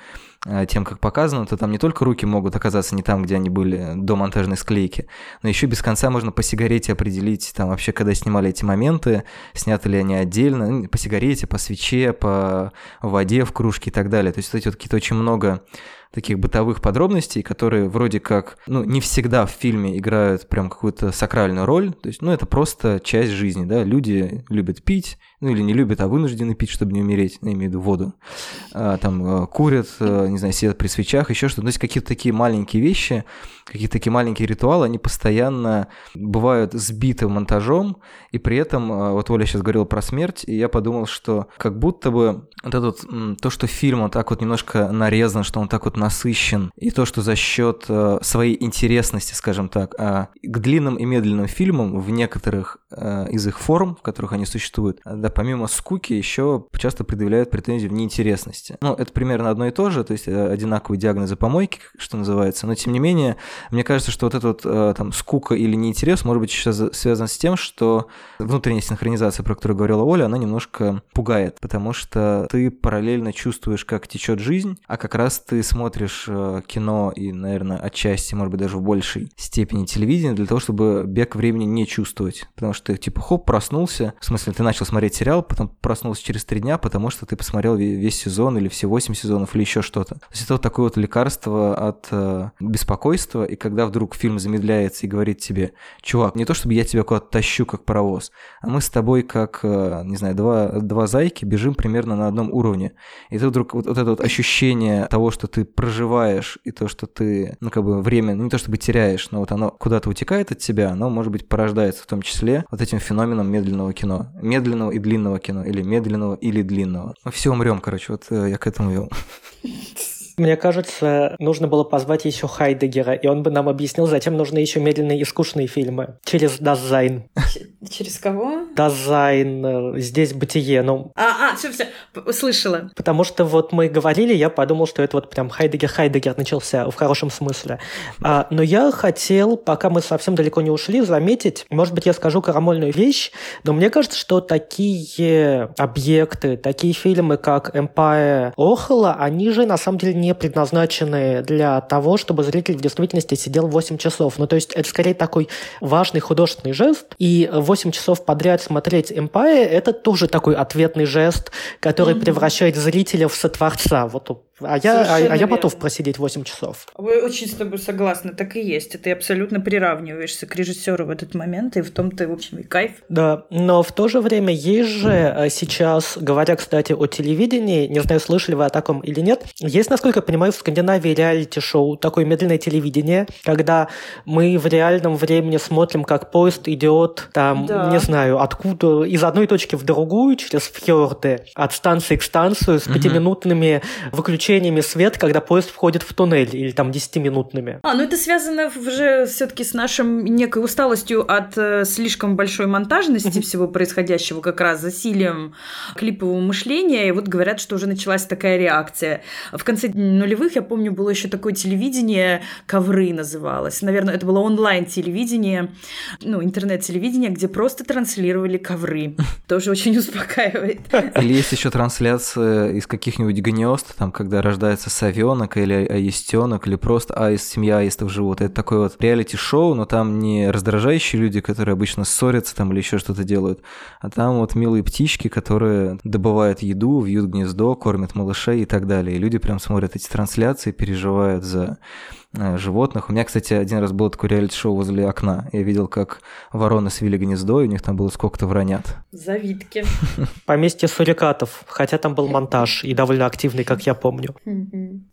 тем, как показано, то там не только руки могут оказаться не там, где они были до монтажной склейки, но еще без конца можно по сигарете определить, там вообще, когда снимали эти моменты, сняты ли они отдельно, ну, по сигарете, по свече, по воде в кружке и так далее. То есть вот эти вот какие-то очень много таких бытовых подробностей, которые вроде как, ну, не всегда в фильме играют прям какую-то сакральную роль. То есть, ну, это просто часть жизни, да. Люди любят пить, ну, или не любят, а вынуждены пить, чтобы не умереть, я имею в виду воду. А, там а, курят, а, не знаю, сидят при свечах, еще что-то. То есть, какие-то такие маленькие вещи, какие-то такие маленькие ритуалы, они постоянно бывают сбиты монтажом, и при этом, а, вот Оля сейчас говорила про смерть, и я подумал, что как будто бы вот этот, то, что фильм, он так вот немножко нарезан, что он так вот насыщен, и то, что за счет э, своей интересности, скажем так, а к длинным и медленным фильмам в некоторых э, из их форм, в которых они существуют, да, помимо скуки еще часто предъявляют претензию в неинтересности. Ну, это примерно одно и то же, то есть э, одинаковые диагнозы помойки, что называется, но тем не менее, мне кажется, что вот этот там скука или неинтерес может быть сейчас связан с тем, что внутренняя синхронизация, про которую говорила Оля, она немножко пугает, потому что ты параллельно чувствуешь, как течет жизнь, а как раз ты смотришь смотришь э, кино и, наверное, отчасти, может быть, даже в большей степени телевидение для того, чтобы бег времени не чувствовать. Потому что ты, типа, хоп, проснулся. В смысле, ты начал смотреть сериал, потом проснулся через три дня, потому что ты посмотрел весь сезон или все восемь сезонов или еще что-то. То есть это вот такое вот лекарство от э, беспокойства, и когда вдруг фильм замедляется и говорит тебе, чувак, не то чтобы я тебя куда-то тащу, как паровоз, а мы с тобой как, э, не знаю, два, два зайки бежим примерно на одном уровне. И ты вдруг вот, вот это вот ощущение того, что ты проживаешь, и то, что ты, ну, как бы время, ну, не то чтобы теряешь, но вот оно куда-то утекает от тебя, оно, может быть, порождается в том числе вот этим феноменом медленного кино. Медленного и длинного кино, или медленного или длинного. Мы все умрем, короче, вот э, я к этому вел. Мне кажется, нужно было позвать еще Хайдеггера, и он бы нам объяснил, зачем нужны еще медленные и скучные фильмы. Через Dasein. Через кого? Dasein. Э, здесь бытие. Ну... А, а, все, все, слышала. Потому что вот мы говорили, я подумал, что это вот прям Хайдеггер, Хайдеггер начался в хорошем смысле. А, но я хотел, пока мы совсем далеко не ушли, заметить, может быть, я скажу крамольную вещь, но мне кажется, что такие объекты, такие фильмы, как Empire Уорхола, они же на самом деле не предназначены для того, чтобы зритель в действительности сидел 8 часов. Ну, то есть это скорее такой важный художественный жест, и 8 часов подряд смотреть Empire – это тоже такой ответный жест, который mm-hmm. превращает зрителя в сотворца. Вот а я, а, а я готов просидеть 8 часов. Вы очень с тобой согласны, так и есть. Ты абсолютно приравниваешься к режиссеру в этот момент, и в том-то, в общем, и кайф. Да, но в то же время есть же э, сейчас, говоря, кстати, о телевидении, не знаю, слышали вы о таком или нет, есть, насколько я понимаю, в Скандинавии реалити-шоу, такое медленное телевидение, когда мы в реальном времени смотрим, как поезд идет, там, да. не знаю, откуда, из одной точки в другую, через фьорды, от станции к станцию с пятиминутными выключениями включениями свет, когда поезд входит в туннель, или там 10-минутными. А, ну это связано уже все-таки с нашим некой усталостью от э, слишком большой монтажности всего происходящего, как раз засилием клипового мышления. И вот говорят, что уже началась такая реакция. В конце нулевых, я помню, было еще такое телевидение, ковры называлось. Наверное, это было онлайн-телевидение, ну, интернет-телевидение, где просто транслировали ковры. Тоже очень успокаивает. Или есть еще трансляция из каких-нибудь гнезд, там, когда рождается совенок или аистенок, или просто аист, семья аистов живут. Это такое вот реалити-шоу, но там не раздражающие люди, которые обычно ссорятся там или еще что-то делают, а там вот милые птички, которые добывают еду, вьют гнездо, кормят малышей и так далее. И люди прям смотрят эти трансляции, переживают за животных. У меня, кстати, один раз было такое реалити-шоу возле окна. Я видел, как вороны свили гнездо, и у них там было сколько-то вранят. Завидки. Поместье сурикатов, хотя там был монтаж, и довольно активный, как я помню.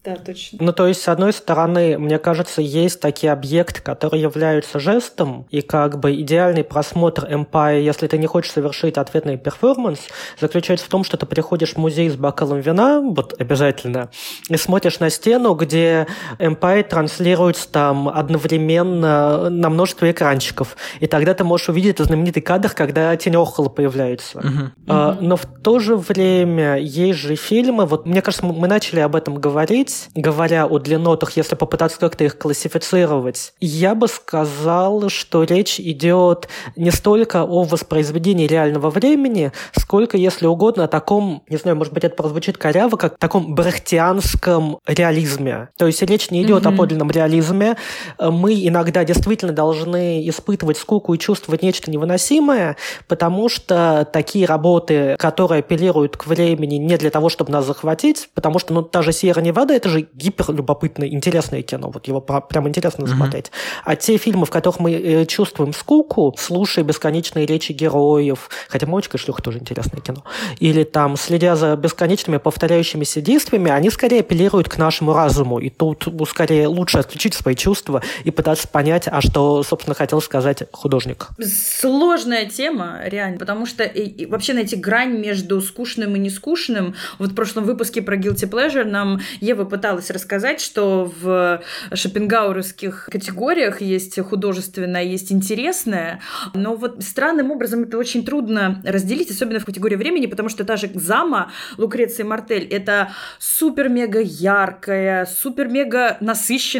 Да, точно. Ну, то есть, с одной стороны, мне кажется, есть такие объекты, которые являются жестом, и как бы идеальный просмотр Empire, если ты не хочешь совершить ответный перформанс, заключается в том, что ты приходишь в музей с бокалом вина, вот обязательно, и смотришь на стену, где Empire транслирует транслируется там одновременно на множество экранчиков. И тогда ты можешь увидеть этот знаменитый кадр, когда тень Охола появляется. Uh-huh. А, но в то же время есть же фильмы, вот мне кажется, мы начали об этом говорить, говоря о длиннотах, если попытаться как-то их классифицировать. Я бы сказал, что речь идет не столько о воспроизведении реального времени, сколько, если угодно, о таком, не знаю, может быть, это прозвучит коряво, как таком брехтианском реализме. То есть речь не идет mm-hmm. о подлинном реализме. Мы иногда действительно должны испытывать скуку и чувствовать нечто невыносимое, потому что такие работы, которые апеллируют к времени не для того, чтобы нас захватить, потому что, ну, та же «Сьерра Невада» — это же гиперлюбопытное, интересное кино, вот его прям интересно mm-hmm. смотреть. А те фильмы, в которых мы э, чувствуем скуку, слушая бесконечные речи героев, хотя «Мамочка и шлюха» тоже интересное кино, или там, следя за бесконечными повторяющимися действиями, они скорее апеллируют к нашему разуму, и тут скорее лучше отключить свои чувства и пытаться понять, а что, собственно, хотел сказать художник. Сложная тема, реально, потому что и, и вообще найти грань между скучным и нескучным. Вот в прошлом выпуске про Guilty Pleasure нам Ева пыталась рассказать, что в шопенгауровских категориях есть художественное, есть интересное, но вот странным образом это очень трудно разделить, особенно в категории времени, потому что та же Зама Лукреция Мартель — это супер-мега яркая, супер-мега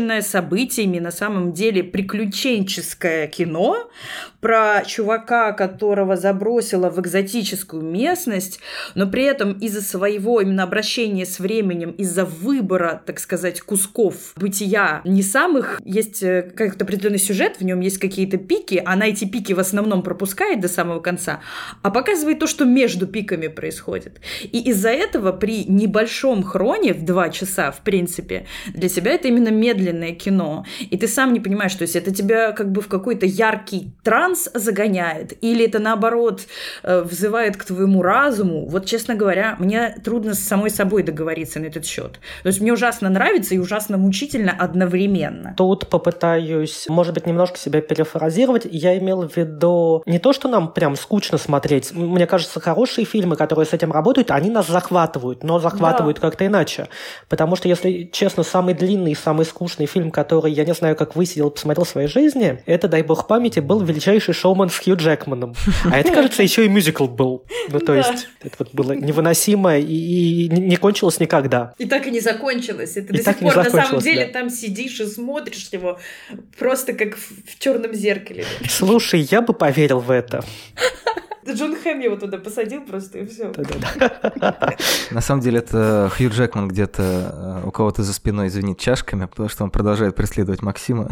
насыщенное событиями, на самом деле приключенческое кино про чувака, которого забросило в экзотическую местность, но при этом из-за своего именно обращения с временем, из-за выбора, так сказать, кусков бытия не самых, есть э, какой-то определенный сюжет, в нем есть какие-то пики, она эти пики в основном пропускает до самого конца, а показывает то, что между пиками происходит. И из-за этого при небольшом хроне в два часа, в принципе, для тебя это именно медленное кино. И ты сам не понимаешь, то есть это тебя как бы в какой-то яркий транс загоняет, или это наоборот э, взывает к твоему разуму. Вот, честно говоря, мне трудно с самой собой договориться на этот счет. То есть мне ужасно нравится и ужасно мучительно одновременно. Тут попытаюсь, может быть, немножко себя перефразировать. Я имел в виду не то, что нам прям скучно смотреть. Мне кажется, хорошие фильмы, которые с этим работают, они нас захватывают, но захватывают да. как-то иначе. Потому что, если честно, самый длинный самый скучный фильм, который я не знаю, как вы сидел посмотрел в своей жизни, это, дай бог памяти, был величайший шоумен с Хью Джекманом. А это, кажется, еще и мюзикл был. Ну, то есть, это вот было невыносимо и не кончилось никогда. И так и не закончилось. И ты до сих пор на самом деле там сидишь и смотришь его просто как в черном зеркале. Слушай, я бы поверил в это. Джон Хэм его туда посадил просто и все. На самом деле это Хью Джекман где-то э, у кого-то за спиной звенит чашками, потому что он продолжает преследовать Максима.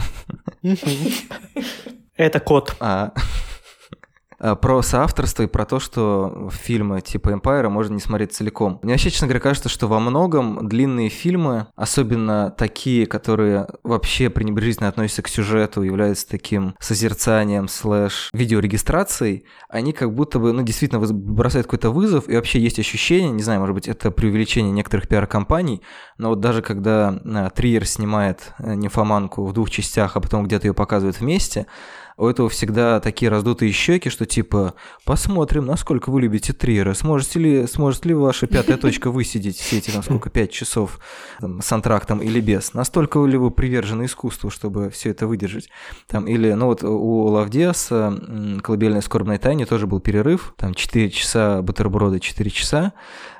Это кот. А, Э, про соавторство и про то, что фильмы типа Empire можно не смотреть целиком. Мне вообще, честно говоря, кажется, что во многом длинные фильмы, особенно такие, которые вообще пренебрежительно относятся к сюжету, являются таким созерцанием слэш видеорегистрацией, они как будто бы, ну, действительно бросают какой-то вызов, и вообще есть ощущение, не знаю, может быть, это преувеличение некоторых пиар-компаний, но вот даже когда э, Триер снимает э, «Нимфоманку» в двух частях, а потом где-то ее показывают вместе, у этого всегда такие раздутые щеки, что типа посмотрим, насколько вы любите Триера, сможете ли, сможет ли ваша пятая точка высидеть все эти, насколько, пять часов там, с антрактом или без, настолько ли вы привержены искусству, чтобы все это выдержать. Там, или, ну вот у Лавдиаса «Колыбельная скорбной тайне» тоже был перерыв, там 4 часа бутерброда, 4 часа.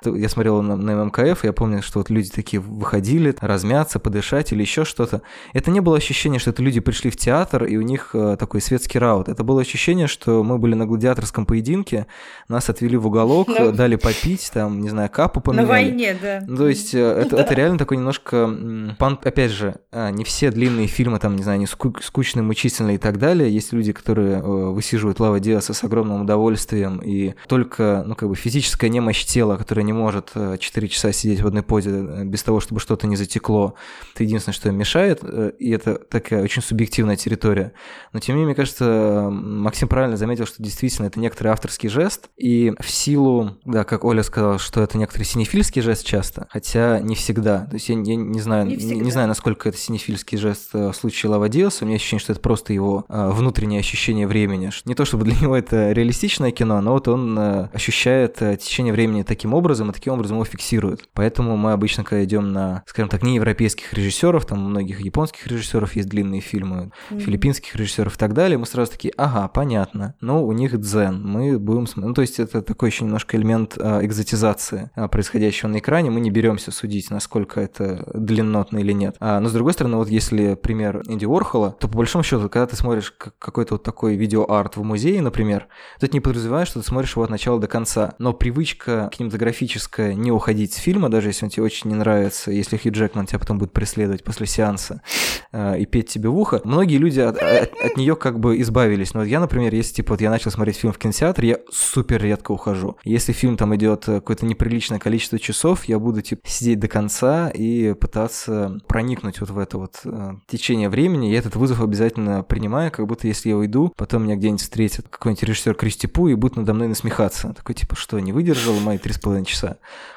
Я смотрел на, на ММКФ, я помню, что вот люди такие выходили, размяться, подышать или еще что-то. Это не было ощущение, что это люди пришли в театр, и у них э, такой светский раут. Это было ощущение, что мы были на гладиаторском поединке, нас отвели в уголок, no. дали попить, там, не знаю, капу поменяли. На войне, да. Ну, то есть э, это, это реально такой немножко... Опять же, а, не все длинные фильмы, там, не знаю, они скучные, мучительные и так далее. Есть люди, которые э, высиживают Лава Диаса с огромным удовольствием, и только, ну, как бы физическая немощь тела, которая не может 4 э, часа сидеть в одной позе без того, чтобы что-то не затекло, это единственное, что им мешает, и это такая очень субъективная территория. Но тем не менее, кажется, Максим правильно заметил, что действительно это некоторый авторский жест, и в силу, да, как Оля сказала, что это некоторый синефильский жест часто, хотя не всегда. То есть я, я не знаю, не, не, не знаю, насколько это синефильский жест э, в случае Лава Диаса, у меня ощущение, что это просто его э, внутреннее ощущение времени. Не то чтобы для него это реалистичное кино, но вот он э, ощущает течение времени таким образом, и таким образом его фиксирует. Поэтому мы обычно, когда идем на, скажем так, не европейских режиссеров, там у многих японских режиссеров есть длинные фильмы, mm-hmm. филиппинских режиссеров и так далее, мы сразу такие, ага, понятно, но у них дзен, мы будем смотреть. Ну, то есть это такой еще немножко элемент э, экзотизации э, происходящего на экране, мы не беремся судить, насколько это длиннотно или нет. А, но с другой стороны, вот если пример Энди Уорхола, то по большому счету, когда ты смотришь какой-то вот такой видеоарт в музее, например, то это не подразумевает, что ты смотришь его от начала до конца. Но привычка кинематографическая не уходить с фильма, даже если он тебе очень не нравится, если Хью Джекман тебя потом будет преследовать после сеанса э, и петь тебе в ухо, многие люди от, от, от нее как бы избавились. Но вот я, например, если типа вот я начал смотреть фильм в кинотеатре, я супер редко ухожу. Если фильм там идет какое-то неприличное количество часов, я буду типа сидеть до конца и пытаться проникнуть вот в это вот э, течение времени. Я этот вызов обязательно принимаю, как будто если я уйду, потом меня где-нибудь встретит какой-нибудь режиссер Кристи Пу и будет надо мной насмехаться. Такой типа, что, не выдержал мои три с половиной часа?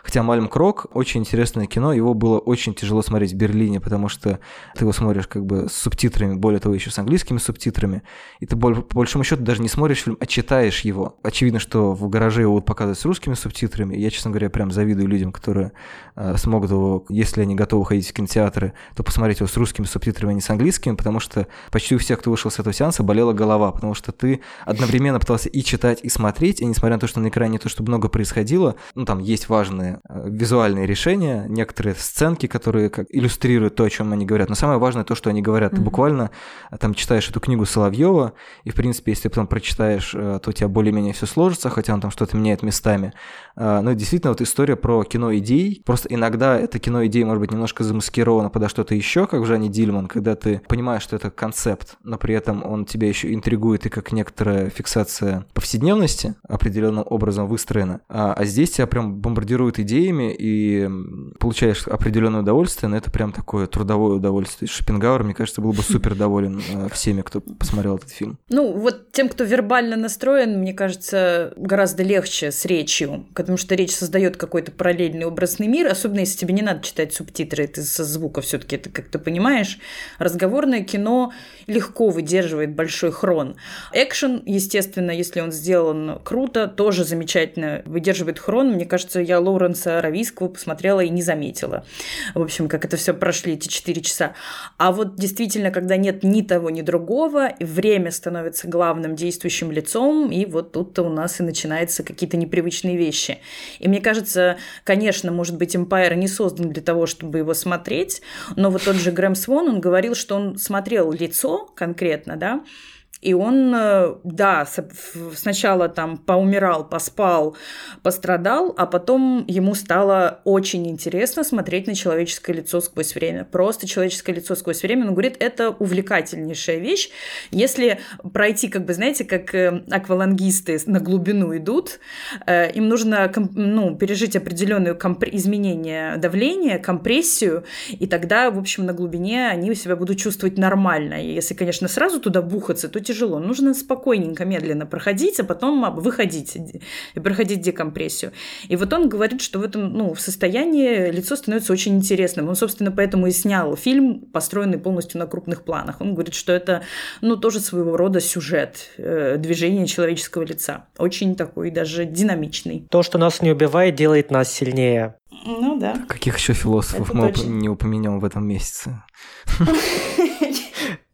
Хотя Мальм Крок очень интересное кино, его было очень тяжело смотреть в Берлине, потому что ты его смотришь как бы с субтитрами, более того, еще с английскими субтитрами, и ты по большому счету даже не смотришь фильм, а читаешь его. Очевидно, что в гараже его будут показывать с русскими субтитрами. Я, честно говоря, прям завидую людям, которые э, смогут его, если они готовы ходить в кинотеатры, то посмотреть его с русскими субтитрами, а не с английскими, потому что почти у всех, кто вышел с этого сеанса, болела голова, потому что ты одновременно пытался и читать, и смотреть, и несмотря на то, что на экране не то, что много происходило, ну, там есть важные э, визуальные решения, некоторые сценки, которые как иллюстрируют то, о чем они говорят. Но самое важное то, что они говорят. Mm-hmm. Ты буквально э, там читаешь эту книгу Соловьева, и в принципе, если ты потом прочитаешь, э, то у тебя более-менее все сложится, хотя он там что-то меняет местами. Но действительно, вот история про кино идей. Просто иногда это кино идей может быть немножко замаскировано подо что-то еще, как в Жанне Дильман, когда ты понимаешь, что это концепт, но при этом он тебя еще интригует и как некоторая фиксация повседневности определенным образом выстроена. А, а здесь тебя прям бомбардируют идеями и получаешь определенное удовольствие, но это прям такое трудовое удовольствие. Шопенгауэр, мне кажется, был бы супер доволен э, всеми, кто посмотрел этот фильм. Ну, вот тем, кто вербально настроен, мне кажется, гораздо легче с речью, потому что речь создает какой-то параллельный образный мир, особенно если тебе не надо читать субтитры, ты со звука все-таки это как ты понимаешь. Разговорное кино легко выдерживает большой хрон. Экшен, естественно, если он сделан круто, тоже замечательно выдерживает хрон. Мне кажется, я Лоуренса Равийского посмотрела и не заметила. В общем, как это все прошли эти четыре часа. А вот действительно, когда нет ни того, ни другого, время становится главным действующим лицом, и вот тут-то у нас и начинаются какие-то непривычные вещи. И мне кажется, конечно, может быть, Empire не создан для того, чтобы его смотреть, но вот тот же Грэм Свон, он говорил, что он смотрел лицо конкретно, да, и он, э, да, сначала там поумирал, поспал, пострадал, а потом ему стало очень интересно смотреть на человеческое лицо сквозь время. Просто человеческое лицо сквозь время. Он говорит, это увлекательнейшая вещь. Если пройти, как бы, знаете, как э, аквалангисты на глубину идут, э, им нужно ну, пережить определенные компр... изменения давления, компрессию, и тогда, в общем, на глубине они себя будут чувствовать нормально. И если, конечно, сразу туда бухаться, то тяжело. Нужно спокойненько, медленно проходить, а потом выходить и проходить декомпрессию. И вот он говорит, что в этом ну, в состоянии лицо становится очень интересным. Он, собственно, поэтому и снял фильм, построенный полностью на крупных планах. Он говорит, что это ну, тоже своего рода сюжет э, движения человеческого лица. Очень такой даже динамичный. То, что нас не убивает, делает нас сильнее. Ну да. Каких еще философов это мы точно. не упомянем в этом месяце?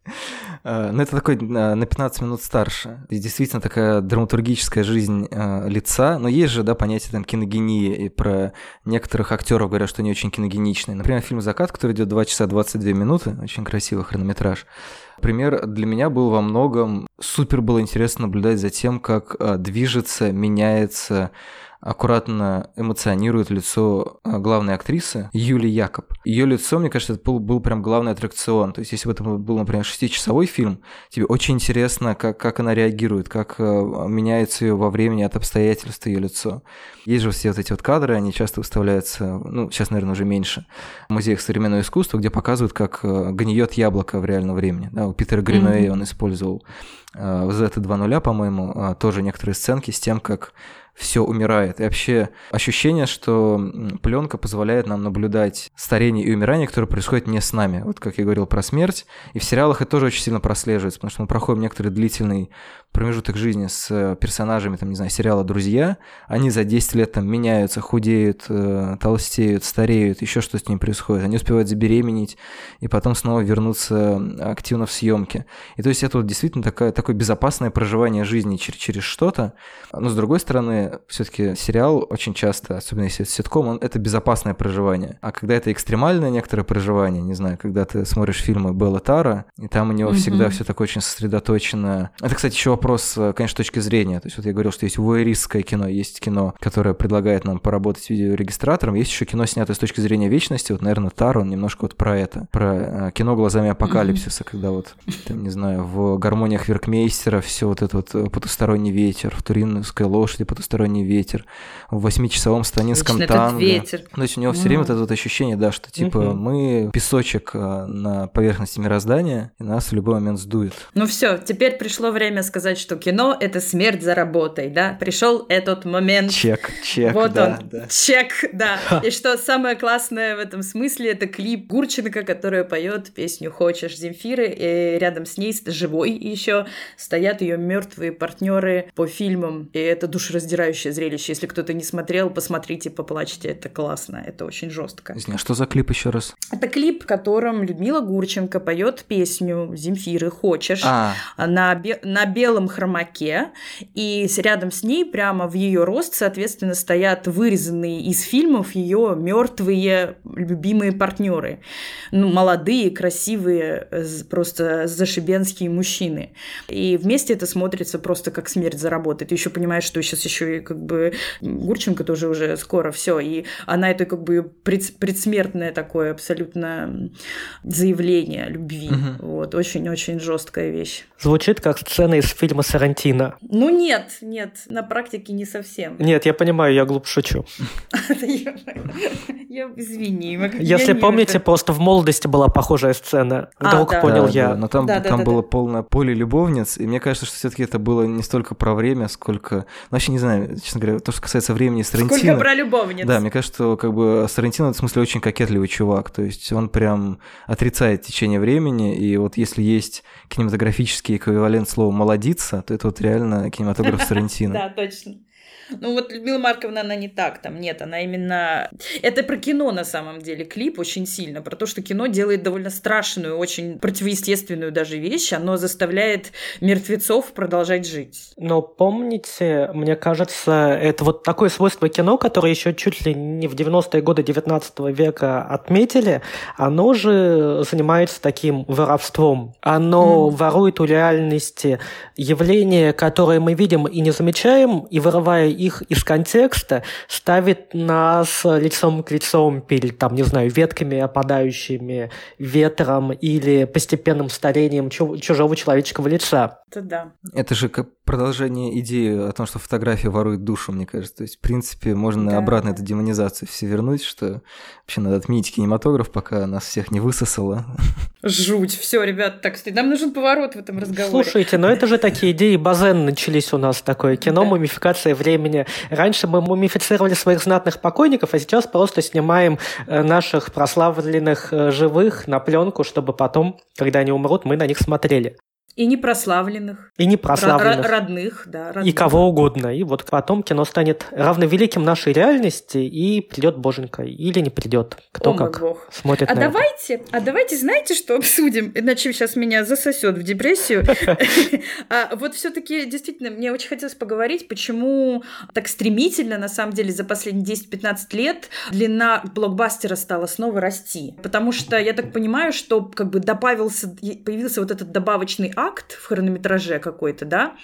Э, ну, это такой э, на 15 минут старше. И действительно такая драматургическая жизнь э, лица. Но есть же, да, понятие там киногении. И про некоторых актеров говорят, что они очень киногеничные. Например, фильм «Закат», который идет 2 часа 22 минуты. Очень красивый хронометраж. Пример для меня был во многом... Супер было интересно наблюдать за тем, как движется, меняется аккуратно эмоционирует лицо а, главной актрисы Юли Якоб. Ее лицо, мне кажется, это был, был прям главный аттракцион. То есть, если бы это был, например, шестичасовой фильм, тебе очень интересно, как, как она реагирует, как э, меняется ее во времени от обстоятельств ее лицо. Есть же все вот эти вот кадры, они часто выставляются, ну, сейчас, наверное, уже меньше, в музеях современного искусства, где показывают, как э, гниет яблоко в реальном времени. Да, у Питера Гринуэя mm-hmm. он использовал э, в Z2.0, по-моему, э, тоже некоторые сценки с тем, как все умирает. И вообще ощущение, что пленка позволяет нам наблюдать старение и умирание, которое происходит не с нами. Вот как я говорил про смерть. И в сериалах это тоже очень сильно прослеживается, потому что мы проходим некоторый длительный промежуток жизни с э, персонажами, там, не знаю, сериала «Друзья», они за 10 лет там меняются, худеют, э, толстеют, стареют, еще что с ними происходит. Они успевают забеременеть и потом снова вернуться активно в съемки. И то есть это вот действительно такое, такое безопасное проживание жизни через, через что-то. Но с другой стороны, все-таки сериал очень часто, особенно если это ситком, он, это безопасное проживание. А когда это экстремальное некоторое проживание, не знаю, когда ты смотришь фильмы Белла Тара, и там у него mm-hmm. всегда все такое очень сосредоточено. Это, кстати, еще вопрос, э, конечно, точки зрения. То есть вот я говорил, что есть вуэристское кино, есть кино, которое предлагает нам поработать с видеорегистратором, есть еще кино, снятое с точки зрения вечности. Вот, наверное, Тар, он немножко вот про это, про э, кино глазами апокалипсиса, mm-hmm. когда вот, там, не знаю, в гармониях Веркмейстера все вот этот вот э, потусторонний ветер, в Туринской лошади потусторонний ветер, в восьмичасовом станинском танго. ветер. То есть у него mm-hmm. все время вот это вот ощущение, да, что типа mm-hmm. мы песочек на поверхности мироздания, и нас в любой момент сдует. Ну все, теперь пришло время сказать сказать, что кино — это смерть за работой, да? Пришел этот момент. Чек, чек, Вот да, он, да. чек, да. И что самое классное в этом смысле, это клип Гурченко, которая поет песню «Хочешь» Земфиры, и рядом с ней живой еще стоят ее мертвые партнеры по фильмам, и это душераздирающее зрелище. Если кто-то не смотрел, посмотрите, поплачьте, это классно, это очень жестко. Извини, а что за клип еще раз? Это клип, в котором Людмила Гурченко поет песню Земфиры «Хочешь» а. на, бе- на белом белом хромаке, и рядом с ней, прямо в ее рост, соответственно, стоят вырезанные из фильмов ее мертвые любимые партнеры. Ну, молодые, красивые, просто зашибенские мужчины. И вместе это смотрится просто как смерть заработает. Ты еще понимаешь, что сейчас еще и как бы Гурченко тоже уже скоро все, и она это как бы пред, предсмертное такое абсолютно заявление любви. Угу. Вот, очень-очень жесткая вещь. Звучит как сцена из фильма Сарантино. Ну нет, нет, на практике не совсем. Нет, я понимаю, я глуп шучу. Я извини. Если помните, просто в молодости была похожая сцена. А, Вдруг понял я. Но там там было полное поле любовниц, и мне кажется, что все-таки это было не столько про время, сколько... Ну, вообще не знаю, честно говоря, то, что касается времени Сарантино... Сколько про любовниц. Да, мне кажется, что как бы Сарантино в смысле очень кокетливый чувак, то есть он прям отрицает течение времени, и вот если есть кинематографический эквивалент слова «молодиться», то это вот реально кинематограф Сарантино. Да, точно. Ну вот Людмила Марковна, она не так там, нет, она именно... Это про кино на самом деле, клип очень сильно, про то, что кино делает довольно страшную, очень противоестественную даже вещь, оно заставляет мертвецов продолжать жить. Но помните, мне кажется, это вот такое свойство кино, которое еще чуть ли не в 90-е годы 19 века отметили, оно же занимается таким воровством. Оно mm. ворует у реальности явления, которые мы видим и не замечаем, и вырывая их из контекста, ставит нас лицом к лицом перед, там, не знаю, ветками, опадающими ветром или постепенным старением чужого человеческого лица. Это да. Это же как продолжение идеи о том, что фотография ворует душу, мне кажется. То есть, в принципе, можно да, обратно да. эту демонизацию все вернуть, что вообще надо отменить кинематограф, пока нас всех не высосало. Жуть. Все, ребят, так сказать, нам нужен поворот в этом разговоре. Слушайте, но это же такие идеи Базен начались у нас такое кино, да. мумификация времени. Раньше мы мумифицировали своих знатных покойников, а сейчас просто снимаем э, наших прославленных э, живых на пленку, чтобы потом, когда они умрут, мы на них смотрели. И непрославленных. И непрославленных. Р- родных, да. Родных. И кого угодно. И вот потом кино станет равновеликим нашей реальности, и придет боженька. Или не придет. Кто О, как бог. смотрит а на давайте, это. А давайте, знаете, что обсудим? Иначе сейчас меня засосет в депрессию. А вот все таки действительно, мне очень хотелось поговорить, почему так стремительно, на самом деле, за последние 10-15 лет длина блокбастера стала снова расти. Потому что я так понимаю, что как бы добавился, появился вот этот добавочный акт, акт в хронометраже какой-то, да,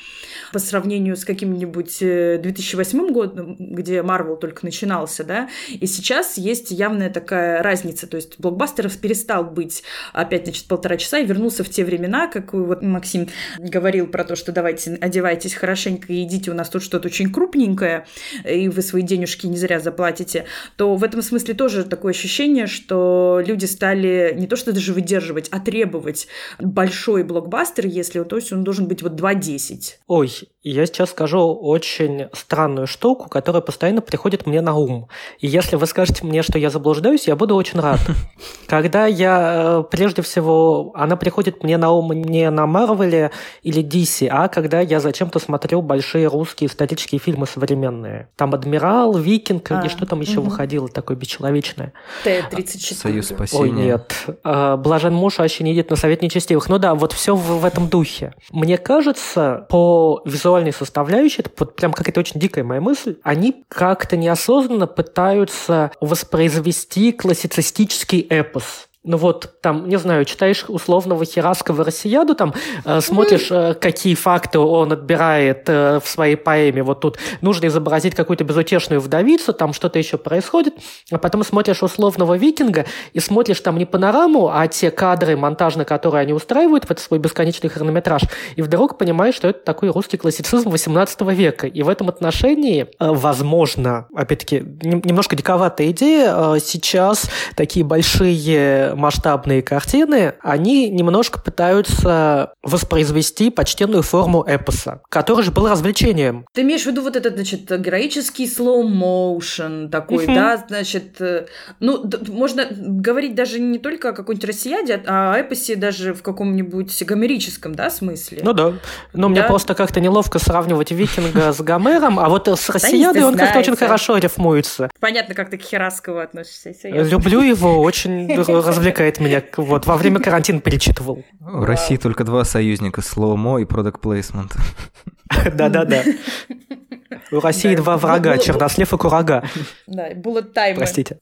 по сравнению с каким-нибудь 2008 э, годом, где Марвел только начинался, да, и сейчас есть явная такая разница, то есть блокбастеров перестал быть опять, значит, полтора часа и вернулся в те времена, как вот Максим говорил про то, что давайте одевайтесь хорошенько и идите, у нас тут что-то очень крупненькое, и вы свои денежки не зря заплатите, то в этом смысле тоже такое ощущение, что люди стали не то что даже выдерживать, а требовать большой блокбастер, если то есть он должен быть вот 2.10. Ой, я сейчас скажу очень странную штуку, которая постоянно приходит мне на ум. И если вы скажете мне, что я заблуждаюсь, я буду очень рад. Когда я, э, прежде всего, она приходит мне на ум не на Марвеле или DC, а когда я зачем-то смотрю большие русские исторические фильмы современные. Там «Адмирал», «Викинг» а, и что там еще угу. выходило такое бесчеловечное. Т-34. Союз спасения. Ой, нет. А, Блажен муж вообще не едет на совет нечестивых. Ну да, вот все в, в этом духе. Мне кажется, по визуальной составляющей, это вот прям какая-то очень дикая моя мысль, они как-то неосознанно пытаются воспроизвести классицистический эпос. Ну вот, там, не знаю, читаешь условного Хераскова «Россияду», там, э, смотришь, э, какие факты он отбирает э, в своей поэме. Вот тут нужно изобразить какую-то безутешную вдовицу, там что-то еще происходит. А потом смотришь условного «Викинга» и смотришь там не панораму, а те кадры монтажные, которые они устраивают в этот свой бесконечный хронометраж. И вдруг понимаешь, что это такой русский классицизм 18 века. И в этом отношении, э, возможно, опять-таки, немножко диковатая идея, э, сейчас такие большие масштабные картины, они немножко пытаются воспроизвести почтенную форму эпоса, который же был развлечением. Ты имеешь в виду вот этот, значит, героический motion такой, да, значит, э, ну, можно говорить даже не только о какой-нибудь россияде, а о эпосе даже в каком-нибудь гомерическом, да, смысле. Ну да. Но да. мне просто как-то неловко сравнивать Викинга с Гомером, а вот с Россиядой он как-то очень хорошо рифмуется. Понятно, как ты к Хераскову относишься. Люблю его, очень развлекательно развлекает меня. Вот, во время карантина перечитывал. В России только два союзника – слоумо и продукт плейсмент. Да-да-да. У России два врага – Чернослев и Курага. Да, bullet time. Простите.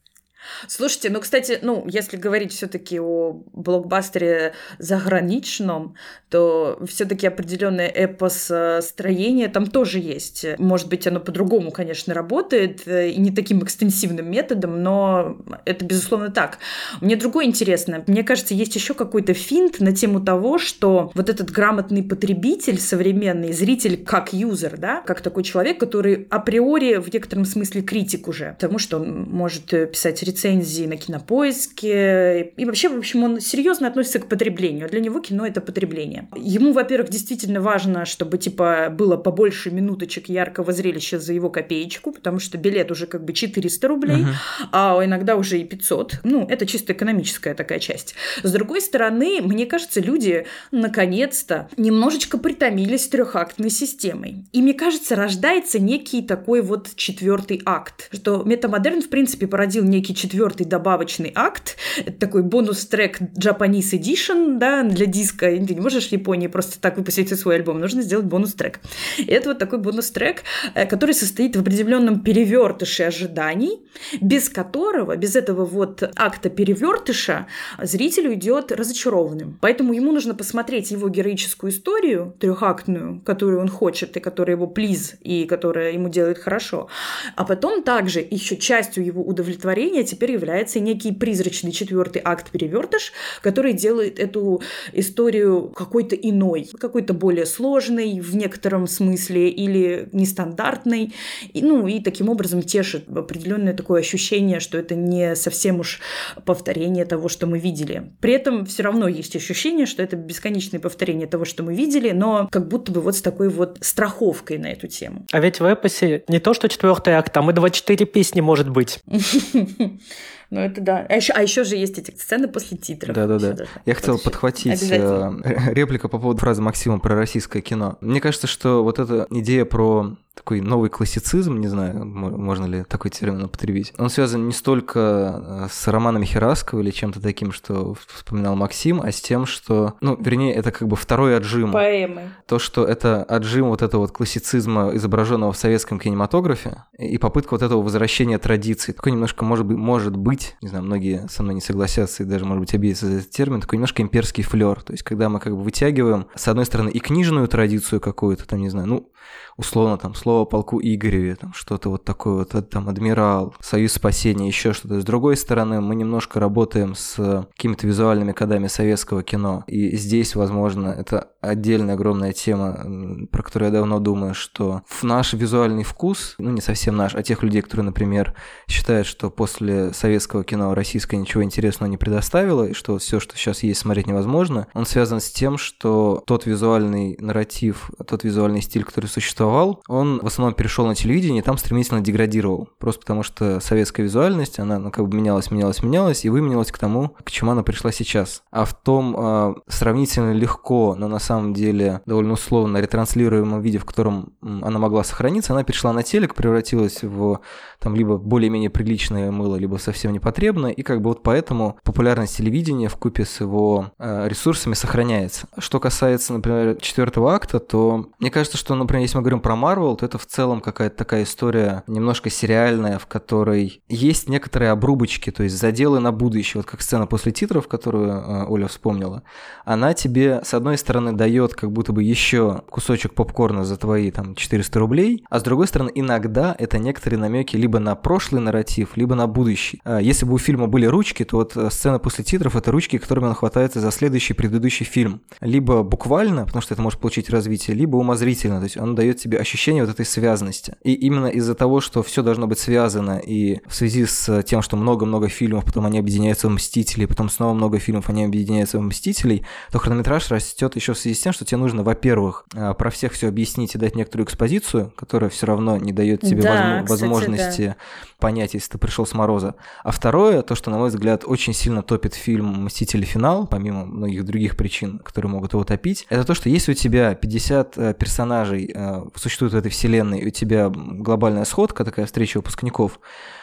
Слушайте, ну, кстати, ну, если говорить все-таки о блокбастере заграничном, то все-таки определенное эпос-строение там тоже есть. Может быть, оно по-другому, конечно, работает, э, и не таким экстенсивным методом, но это, безусловно, так. Мне другое интересно. Мне кажется, есть еще какой-то финт на тему того, что вот этот грамотный потребитель современный, зритель как юзер, да, как такой человек, который априори в некотором смысле критик уже, потому что он может писать рецензии на кинопоиске. И вообще, в общем, он серьезно относится к потреблению. Для него кино это потребление. Ему, во-первых, действительно важно, чтобы типа было побольше минуточек яркого зрелища за его копеечку, потому что билет уже как бы 400 рублей, uh-huh. а иногда уже и 500. Ну, это чисто экономическая такая часть. С другой стороны, мне кажется, люди наконец-то немножечко притомились трехактной системой. И мне кажется, рождается некий такой вот четвертый акт, что метамодерн, в принципе, породил некий четвертый добавочный акт, такой бонус-трек Japanese Edition, да, для диска. Ты не можешь в Японии просто так выпустить свой альбом, нужно сделать бонус-трек. И это вот такой бонус-трек, э, который состоит в определенном перевертыше ожиданий, без которого, без этого вот акта перевертыша, зритель уйдет разочарованным. Поэтому ему нужно посмотреть его героическую историю, трехактную, которую он хочет, и которая его плиз, и которая ему делает хорошо. А потом также еще частью его удовлетворения теперь является некий призрачный четвертый акт перевертыш, который делает эту историю какой-то иной, какой-то более сложной в некотором смысле или нестандартной. И, ну и таким образом тешит определенное такое ощущение, что это не совсем уж повторение того, что мы видели. При этом все равно есть ощущение, что это бесконечное повторение того, что мы видели, но как будто бы вот с такой вот страховкой на эту тему. А ведь в эпосе не то, что четвертый акт, там и 24 песни может быть. Ну, это да. А еще, а еще же есть эти сцены после титров. Да-да-да. Я хотел подхватить э, реплика по поводу фразы Максима про российское кино. Мне кажется, что вот эта идея про такой новый классицизм, не знаю, можно ли такой термин употребить. Он связан не столько э, с романами Хераскова или чем-то таким, что вспоминал Максим, а с тем, что, ну, вернее, это как бы второй отжим. Поэмы. То, что это отжим вот этого вот классицизма, изображенного в советском кинематографе, и попытка вот этого возвращения традиций. Такой немножко, может быть, может быть, не знаю, многие со мной не согласятся и даже, может быть, обидятся за этот термин, такой немножко имперский флер. То есть, когда мы как бы вытягиваем, с одной стороны, и книжную традицию какую-то, там, не знаю, ну, условно там слово полку Игореве, там что-то вот такое вот, там адмирал, союз спасения, еще что-то. С другой стороны, мы немножко работаем с какими-то визуальными кодами советского кино, и здесь, возможно, это отдельная огромная тема, про которую я давно думаю, что в наш визуальный вкус, ну не совсем наш, а тех людей, которые, например, считают, что после советского кино российское ничего интересного не предоставило, и что все, что сейчас есть, смотреть невозможно, он связан с тем, что тот визуальный нарратив, тот визуальный стиль, который существовал, он в основном перешел на телевидение и там стремительно деградировал. Просто потому что советская визуальность, она ну, как бы менялась, менялась, менялась и выменялась к тому, к чему она пришла сейчас. А в том э, сравнительно легко, но на самом деле довольно условно ретранслируемом виде, в котором она могла сохраниться, она перешла на телек, превратилась в там либо более-менее приличное мыло, либо совсем непотребное, и как бы вот поэтому популярность телевидения в купе с его э, ресурсами сохраняется. Что касается, например, четвертого акта, то мне кажется, что, например, если мы говорим про Марвел, то это в целом какая-то такая история немножко сериальная, в которой есть некоторые обрубочки, то есть заделы на будущее, вот как сцена после титров, которую э, Оля вспомнила, она тебе, с одной стороны, дает как будто бы еще кусочек попкорна за твои там 400 рублей, а с другой стороны, иногда это некоторые намеки либо на прошлый нарратив, либо на будущий. А если бы у фильма были ручки, то вот э, сцена после титров — это ручки, которыми он хватается за следующий предыдущий фильм. Либо буквально, потому что это может получить развитие, либо умозрительно, то есть он дает тебе ощущение вот этой связанности. И именно из-за того, что все должно быть связано, и в связи с тем, что много-много фильмов, потом они объединяются в Мстителей, потом снова много фильмов, они объединяются в Мстителей, то хронометраж растет еще в связи с тем, что тебе нужно, во-первых, а, про всех все объяснить и дать некоторую экспозицию, которая все равно не дает тебе да, возможно, кстати, возможности да. понять, если ты пришел с Мороза. А второе, то, что, на мой взгляд, очень сильно топит фильм «Мстители. Финал», помимо многих других причин, которые могут его топить, это то, что если у тебя 50 э, персонажей э, существует в этой вселенной, и у тебя глобальная сходка, такая встреча выпускников,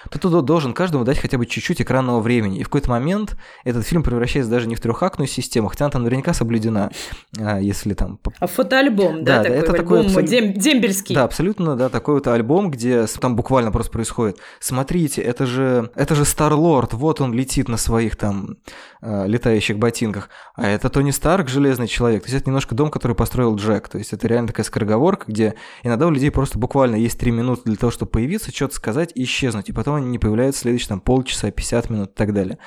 то ты должен каждому дать хотя бы чуть-чуть экранного времени. И в какой-то момент этот фильм превращается даже не в трехактную систему, хотя она там наверняка соблюдена, а, если там... А фотоальбом, да, да такой, это такой абсолют... дем... дембельский. Да, абсолютно, да, такой вот альбом, где там буквально просто происходит. Смотрите, это же, это же Стар-Лорд, вот он летит на своих там э, летающих ботинках, а это Тони Старк, Железный Человек. То есть это немножко дом, который построил Джек. То есть это реально такая скороговорка, где иногда у людей просто буквально есть три минуты для того, чтобы появиться, что-то сказать и исчезнуть. И потом они не появляются следующие там полчаса, 50 минут и так далее.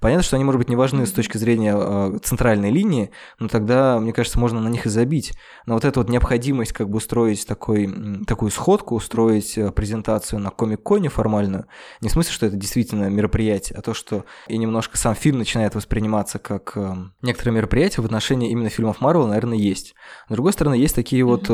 Понятно, что они, может быть, не важны с точки зрения э, центральной линии, но тогда, мне кажется, можно на них и забить. Но вот эта вот необходимость как бы устроить такой, такую сходку, устроить э, презентацию на комик-коне формальную, не в смысле, что это действительно мероприятие, а то, что и немножко сам фильм начинает восприниматься как э, некоторое мероприятие в отношении именно фильмов Марвел, наверное, есть. С другой стороны, есть такие вот э,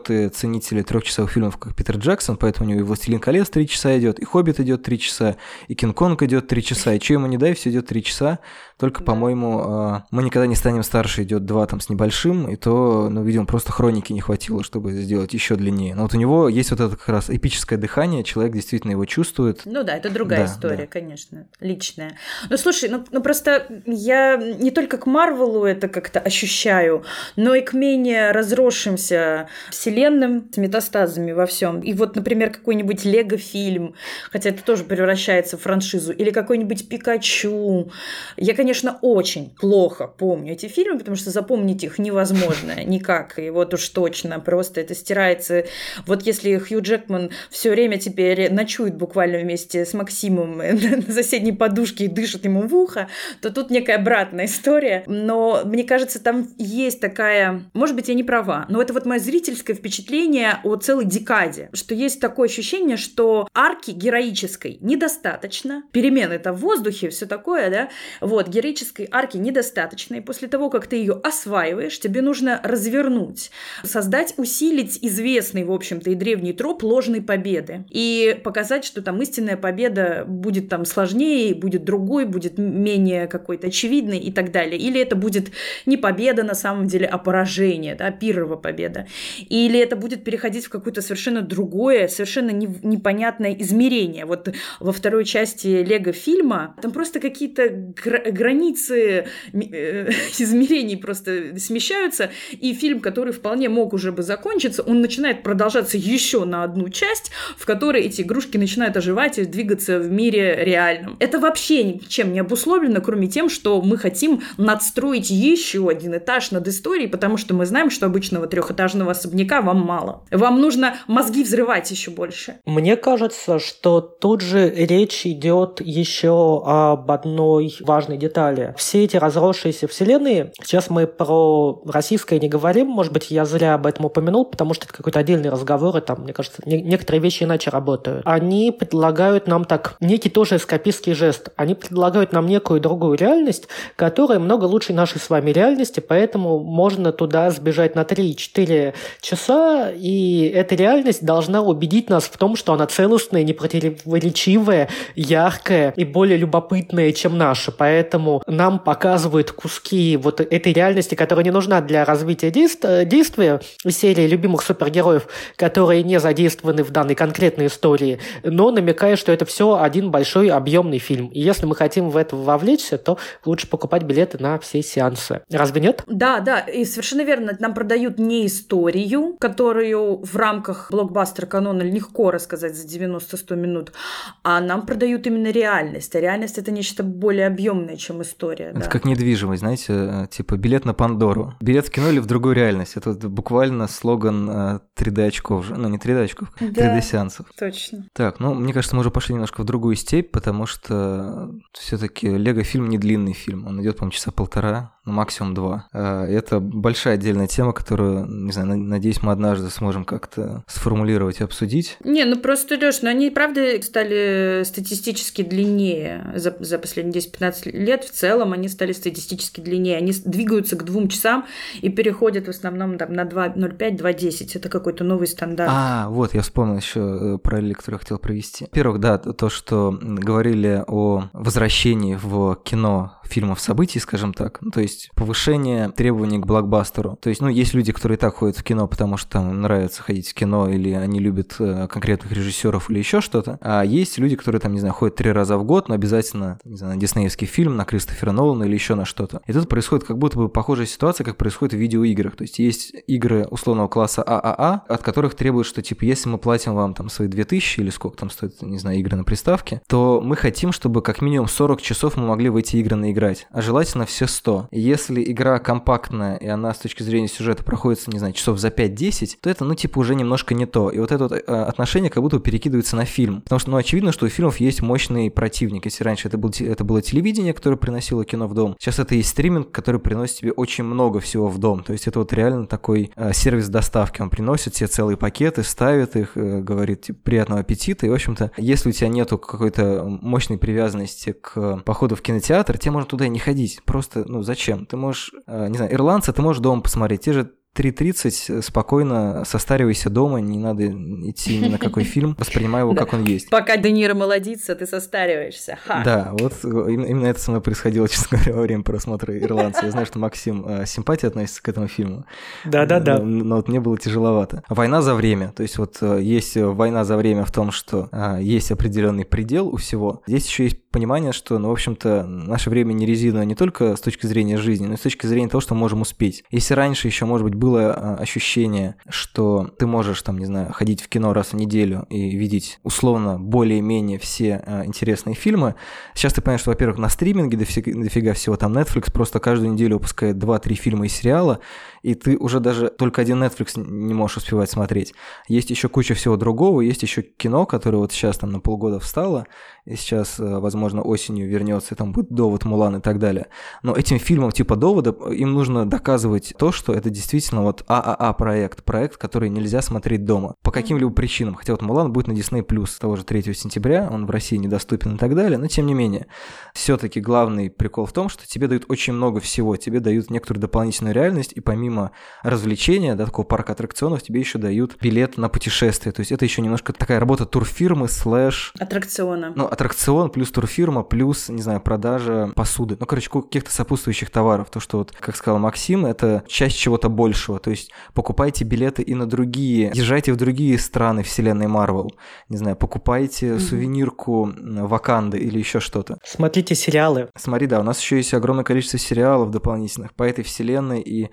упертые ценители трехчасовых фильмов, как Питер Джексон, поэтому у него и «Властелин колец» три часа идет, и «Хоббит» идет три часа, и «Кинг-Конг» идет три часа, и что ему не дай, все идет три часа. Только, да. по-моему, а, мы никогда не станем старше, идет два там с небольшим, и то, ну, видимо, просто хроники не хватило, чтобы сделать еще длиннее. Но вот у него есть вот это как раз эпическое дыхание, человек действительно его чувствует. Ну да, это другая да, история, да. конечно, личная. Ну слушай, ну, ну просто я не только к Марвелу это как-то ощущаю, но и к менее разросшимся вселенным с метастазами во всем. И вот, например, какой-нибудь Лего-фильм, хотя это тоже превращается в франшизу, или какой-нибудь Пикачу. Я, конечно, очень плохо помню эти фильмы, потому что запомнить их невозможно никак. И вот уж точно просто это стирается. Вот если Хью Джекман все время теперь ночует буквально вместе с Максимом на соседней подушке и дышит ему в ухо, то тут некая обратная история. Но мне кажется, там есть такая... Может быть, я не права, но это вот мое зрительское впечатление о целой декаде, что есть такое ощущение, что арки героической недостаточно, перемены это в воздухе, все такое, да, вот, героической арки недостаточно, и после того, как ты ее осваиваешь, тебе нужно развернуть, создать, усилить известный, в общем-то, и древний троп ложной победы. И показать, что там истинная победа будет там сложнее, будет другой, будет менее какой-то очевидной и так далее. Или это будет не победа на самом деле, а поражение, да, пирова победа. И или это будет переходить в какое-то совершенно другое, совершенно не, непонятное измерение. Вот во второй части Лего фильма там просто какие-то гра- границы э, измерений просто смещаются, и фильм, который вполне мог уже бы закончиться, он начинает продолжаться еще на одну часть, в которой эти игрушки начинают оживать и двигаться в мире реальном. Это вообще ничем не обусловлено, кроме тем, что мы хотим надстроить еще один этаж над историей, потому что мы знаем, что обычного трехэтажного особняка вам мало. Вам нужно мозги взрывать еще больше. Мне кажется, что тут же речь идет еще об одной важной детали. Все эти разросшиеся вселенные, сейчас мы про российское не говорим, может быть, я зря об этом упомянул, потому что это какой-то отдельный разговор, и там, мне кажется, не- некоторые вещи иначе работают. Они предлагают нам так, некий тоже эскапистский жест. Они предлагают нам некую другую реальность, которая много лучше нашей с вами реальности, поэтому можно туда сбежать на 3-4 часа, и эта реальность должна убедить нас в том, что она целостная, непротиворечивая, яркая и более любопытная, чем наша. Поэтому нам показывают куски вот этой реальности, которая не нужна для развития действ- действия серии любимых супергероев, которые не задействованы в данной конкретной истории, но намекая, что это все один большой объемный фильм. И если мы хотим в это вовлечься, то лучше покупать билеты на все сеансы. Разве нет? Да, да, и совершенно верно. Нам продают не историю, которую в рамках блокбастера канона легко рассказать за 90-100 минут, а нам продают именно реальность. А реальность это нечто более объемное, чем история. Это да. как недвижимость, знаете, э, типа билет на Пандору. Билет в кино или в другую реальность. Это буквально слоган э, 3D очков. же. Ну, не 3D очков, Да. 3D сеансов. Точно. Так, ну, мне кажется, мы уже пошли немножко в другую степь, потому что все-таки Лего фильм не длинный фильм. Он идет, по-моему, часа полтора, ну, максимум два. А, Это большая отдельная тема, которую, не знаю, на- надеюсь, мы однажды сможем как-то сформулировать и обсудить. Не, ну просто, Леш, ну они, правда, стали статистически длиннее за, за последние 10-15 лет. В целом они стали статистически длиннее. Они двигаются к двум часам и переходят в основном там, на 2.05-2.10. Это какой-то новый стандарт. А, вот, я вспомнил еще параллель, которую я хотел провести. Во-первых, да, то, что говорили о возвращении в кино фильмов событий, скажем так, Ну, то есть повышение требований к блокбастеру. То есть, ну, есть люди, которые и так ходят в кино, потому что там нравится ходить в кино, или они любят э, конкретных режиссеров или еще что-то. А есть люди, которые там, не знаю, ходят три раза в год, но обязательно, не знаю, на диснеевский фильм, на Кристофера Нолана или еще на что-то. И тут происходит как будто бы похожая ситуация, как происходит в видеоиграх. То есть есть игры условного класса ААА, от которых требуют, что типа если мы платим вам там свои 2000 или сколько там стоит, не знаю, игры на приставке, то мы хотим, чтобы как минимум 40 часов мы могли в эти игры наиграть, а желательно все 100. И если игра компактная, и она с точки зрения сюжета проходит, не знаю, часов за 5-10, то это, ну, типа, уже немножко не то. И вот это вот э, отношение как будто перекидывается на фильм. Потому что, ну, очевидно, что у фильмов есть мощный противник. Если раньше это, был, это было телевидение, которое приносило кино в дом, сейчас это есть стриминг, который приносит тебе очень много всего в дом. То есть это вот реально такой э, сервис доставки. Он приносит тебе целые пакеты, ставит их, э, говорит, типа, приятного аппетита. И, в общем-то, если у тебя нету какой-то мощной привязанности к походу в кинотеатр, тебе можно туда и не ходить. Просто, ну, зачем? Ты можешь, э, не знаю, ирландца ты можешь дома посмотреть. Те же 3.30 спокойно состаривайся дома, не надо идти ни на какой фильм, воспринимай его как он есть. Пока Де Ниро молодится, ты состариваешься. Да, вот э, именно это со мной происходило, честно говоря, во время просмотра «Ирландца». Я знаю, что Максим э, с симпатией относится к этому фильму. Да-да-да. Но, но вот мне было тяжеловато. Война за время. То есть вот э, есть война за время в том, что есть определенный предел у всего. Здесь еще есть понимание, что, ну, в общем-то, наше время не резиновое не только с точки зрения жизни, но и с точки зрения того, что можем успеть. Если раньше еще, может быть, было а, ощущение, что ты можешь, там, не знаю, ходить в кино раз в неделю и видеть условно более-менее все а, интересные фильмы, сейчас ты понимаешь, что, во-первых, на стриминге дофига всего, там Netflix просто каждую неделю выпускает 2-3 фильма и сериала, и ты уже даже только один Netflix не можешь успевать смотреть. Есть еще куча всего другого, есть еще кино, которое вот сейчас там на полгода встало, и сейчас, э, возможно, осенью вернется, и там будет довод Мулан и так далее. Но этим фильмам типа довода им нужно доказывать то, что это действительно вот ААА проект, проект, который нельзя смотреть дома. По каким-либо причинам. Хотя вот Мулан будет на Disney Plus того же 3 сентября, он в России недоступен и так далее, но тем не менее. Все-таки главный прикол в том, что тебе дают очень много всего, тебе дают некоторую дополнительную реальность, и помимо развлечения, да, такого парка аттракционов, тебе еще дают билет на путешествие. То есть это еще немножко такая работа турфирмы слэш Аттракциона. ну, аттракцион, плюс турфирма, плюс, не знаю, продажа посуды. Ну, короче, каких-то сопутствующих товаров. То, что вот, как сказал Максим, это часть чего-то большего. То есть покупайте билеты и на другие, езжайте в другие страны вселенной Марвел. Не знаю, покупайте mm-hmm. сувенирку Ваканды или еще что-то. Смотрите сериалы. Смотри, да, у нас еще есть огромное количество сериалов дополнительных по этой вселенной и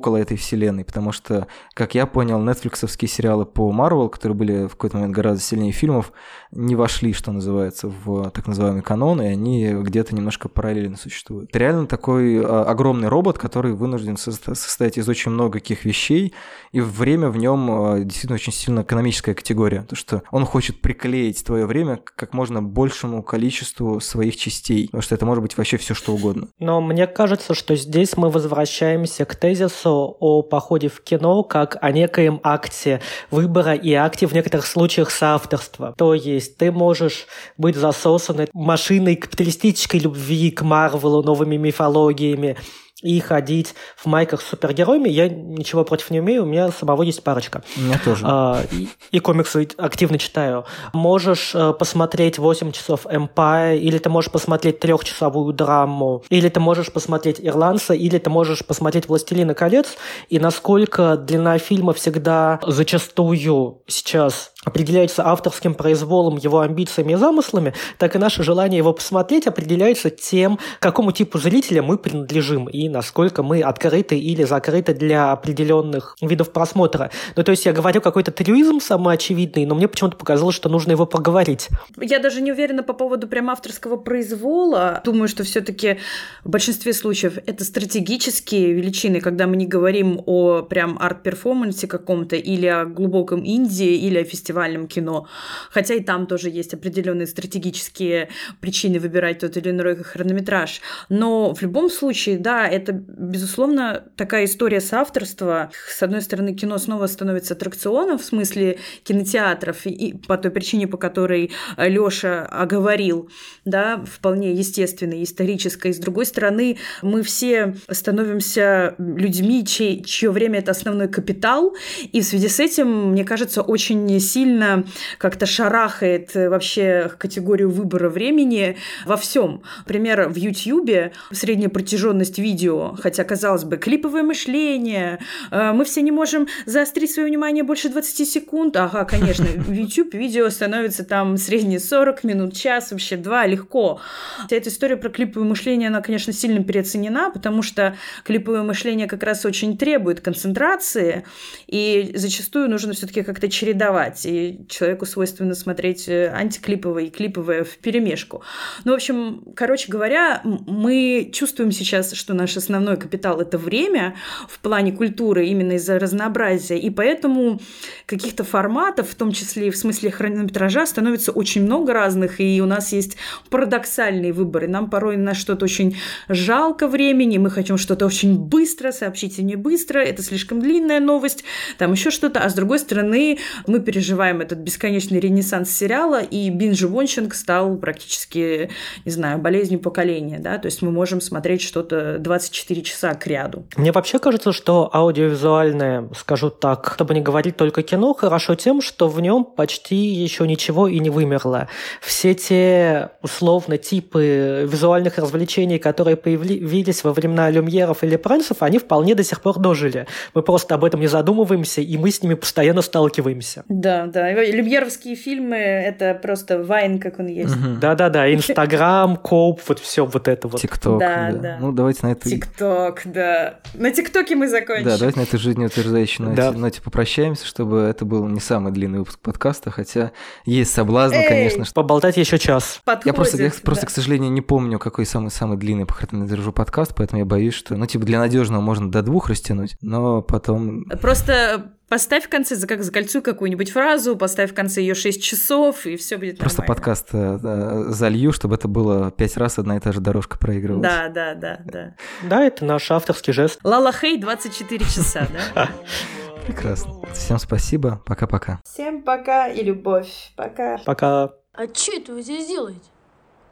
около этой вселенной, потому что, как я понял, нетфликсовские сериалы по Марвел, которые были в какой-то момент гораздо сильнее фильмов, не вошли, что называется, в так называемый канон, и они где-то немножко параллельно существуют. Это реально такой а, огромный робот, который вынужден состоять из очень многих вещей, и время в нем а, действительно очень сильно экономическая категория, то что он хочет приклеить твое время к как можно большему количеству своих частей, потому что это может быть вообще все что угодно. Но мне кажется, что здесь мы возвращаемся к тезису о походе в кино как о некоем акте выбора и акте в некоторых случаях соавторства. То есть ты можешь быть засосанной машиной капиталистической любви к Марвелу, новыми мифологиями, и ходить в майках с супергероями, я ничего против не умею, у меня самого есть парочка. У меня тоже. А, и, и комиксы активно читаю. Можешь а, посмотреть 8 часов Empire, или ты можешь посмотреть трехчасовую драму, или ты можешь посмотреть Ирландца, или ты можешь посмотреть Властелина колец, и насколько длина фильма всегда зачастую сейчас определяется авторским произволом, его амбициями и замыслами, так и наше желание его посмотреть определяется тем, какому типу зрителя мы принадлежим и насколько мы открыты или закрыты для определенных видов просмотра. Ну, то есть я говорю какой-то трюизм самоочевидный, но мне почему-то показалось, что нужно его проговорить. Я даже не уверена по поводу прям авторского произвола. Думаю, что все таки в большинстве случаев это стратегические величины, когда мы не говорим о прям арт-перформансе каком-то или о глубоком инди, или о фестивале фестивальном кино. Хотя и там тоже есть определенные стратегические причины выбирать тот или иной хронометраж. Но в любом случае, да, это, безусловно, такая история соавторства. С одной стороны, кино снова становится аттракционом в смысле кинотеатров, и по той причине, по которой Лёша оговорил, да, вполне естественной, исторической. С другой стороны, мы все становимся людьми, чье время это основной капитал, и в связи с этим, мне кажется, очень сильно сильно как-то шарахает э, вообще категорию выбора времени во всем. Например, в YouTube средняя протяженность видео, хотя, казалось бы, клиповое мышление, э, мы все не можем заострить свое внимание больше 20 секунд. Ага, конечно, в YouTube видео становится там средние 40 минут, час, вообще два, легко. Вся эта история про клиповое мышление, она, конечно, сильно переоценена, потому что клиповое мышление как раз очень требует концентрации, и зачастую нужно все-таки как-то чередовать и человеку свойственно смотреть э, антиклиповое и клиповое в перемешку. Ну, в общем, короче говоря, мы чувствуем сейчас, что наш основной капитал — это время в плане культуры именно из-за разнообразия, и поэтому каких-то форматов, в том числе и в смысле хронометража, становится очень много разных, и у нас есть парадоксальные выборы. Нам порой на что-то очень жалко времени, мы хотим что-то очень быстро, сообщите мне быстро, это слишком длинная новость, там еще что-то, а с другой стороны мы переживаем переживаем этот бесконечный ренессанс сериала, и бинж-вончинг стал практически, не знаю, болезнью поколения, да, то есть мы можем смотреть что-то 24 часа к ряду. Мне вообще кажется, что аудиовизуальное, скажу так, чтобы не говорить только кино, хорошо тем, что в нем почти еще ничего и не вымерло. Все те, условно, типы визуальных развлечений, которые появились во времена Люмьеров или Прэнсов, они вполне до сих пор дожили. Мы просто об этом не задумываемся, и мы с ними постоянно сталкиваемся. Да, да. Люмьеровские фильмы — это просто вайн, как он есть. Да-да-да, Инстаграм, Коуп, вот все вот это вот. ТикТок, да, да. Ну, давайте на это... ТикТок, да. На ТикТоке мы закончим. Да, давайте на этой жизнеутверждающей ноте, да. ноте попрощаемся, чтобы это был не самый длинный выпуск подкаста, хотя есть соблазн, Эй! конечно. Что... Поболтать еще час. Подходит, я просто, я просто да. к сожалению, не помню, какой самый-самый длинный по хронометражу подкаст, поэтому я боюсь, что, ну, типа, для надежного можно до двух растянуть, но потом... Просто Поставь в конце, как закольцуй какую-нибудь фразу, поставь в конце ее 6 часов, и все будет Просто нормально. подкаст э, залью, чтобы это было пять раз одна и та же дорожка проигрывалась. Да, да, да, да. Да, это наш авторский жест. Лала Хей 24 часа, да? Прекрасно. Всем спасибо. Пока-пока. Всем пока и любовь. Пока. Пока. А что это вы здесь делаете?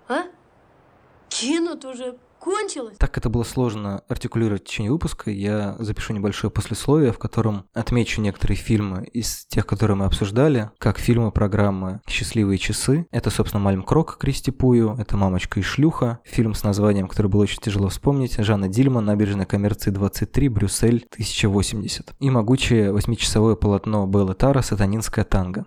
А? Кино-то уже кончилось. Так это было сложно артикулировать в течение выпуска, я запишу небольшое послесловие, в котором отмечу некоторые фильмы из тех, которые мы обсуждали, как фильмы программы «Счастливые часы». Это, собственно, «Мальм Крок» Кристи Пую, это «Мамочка и шлюха», фильм с названием, который было очень тяжело вспомнить, Жанна Дильман, «Набережная коммерции 23», Брюссель, 1080. И могучее восьмичасовое полотно Беллы Тара «Сатанинская танго».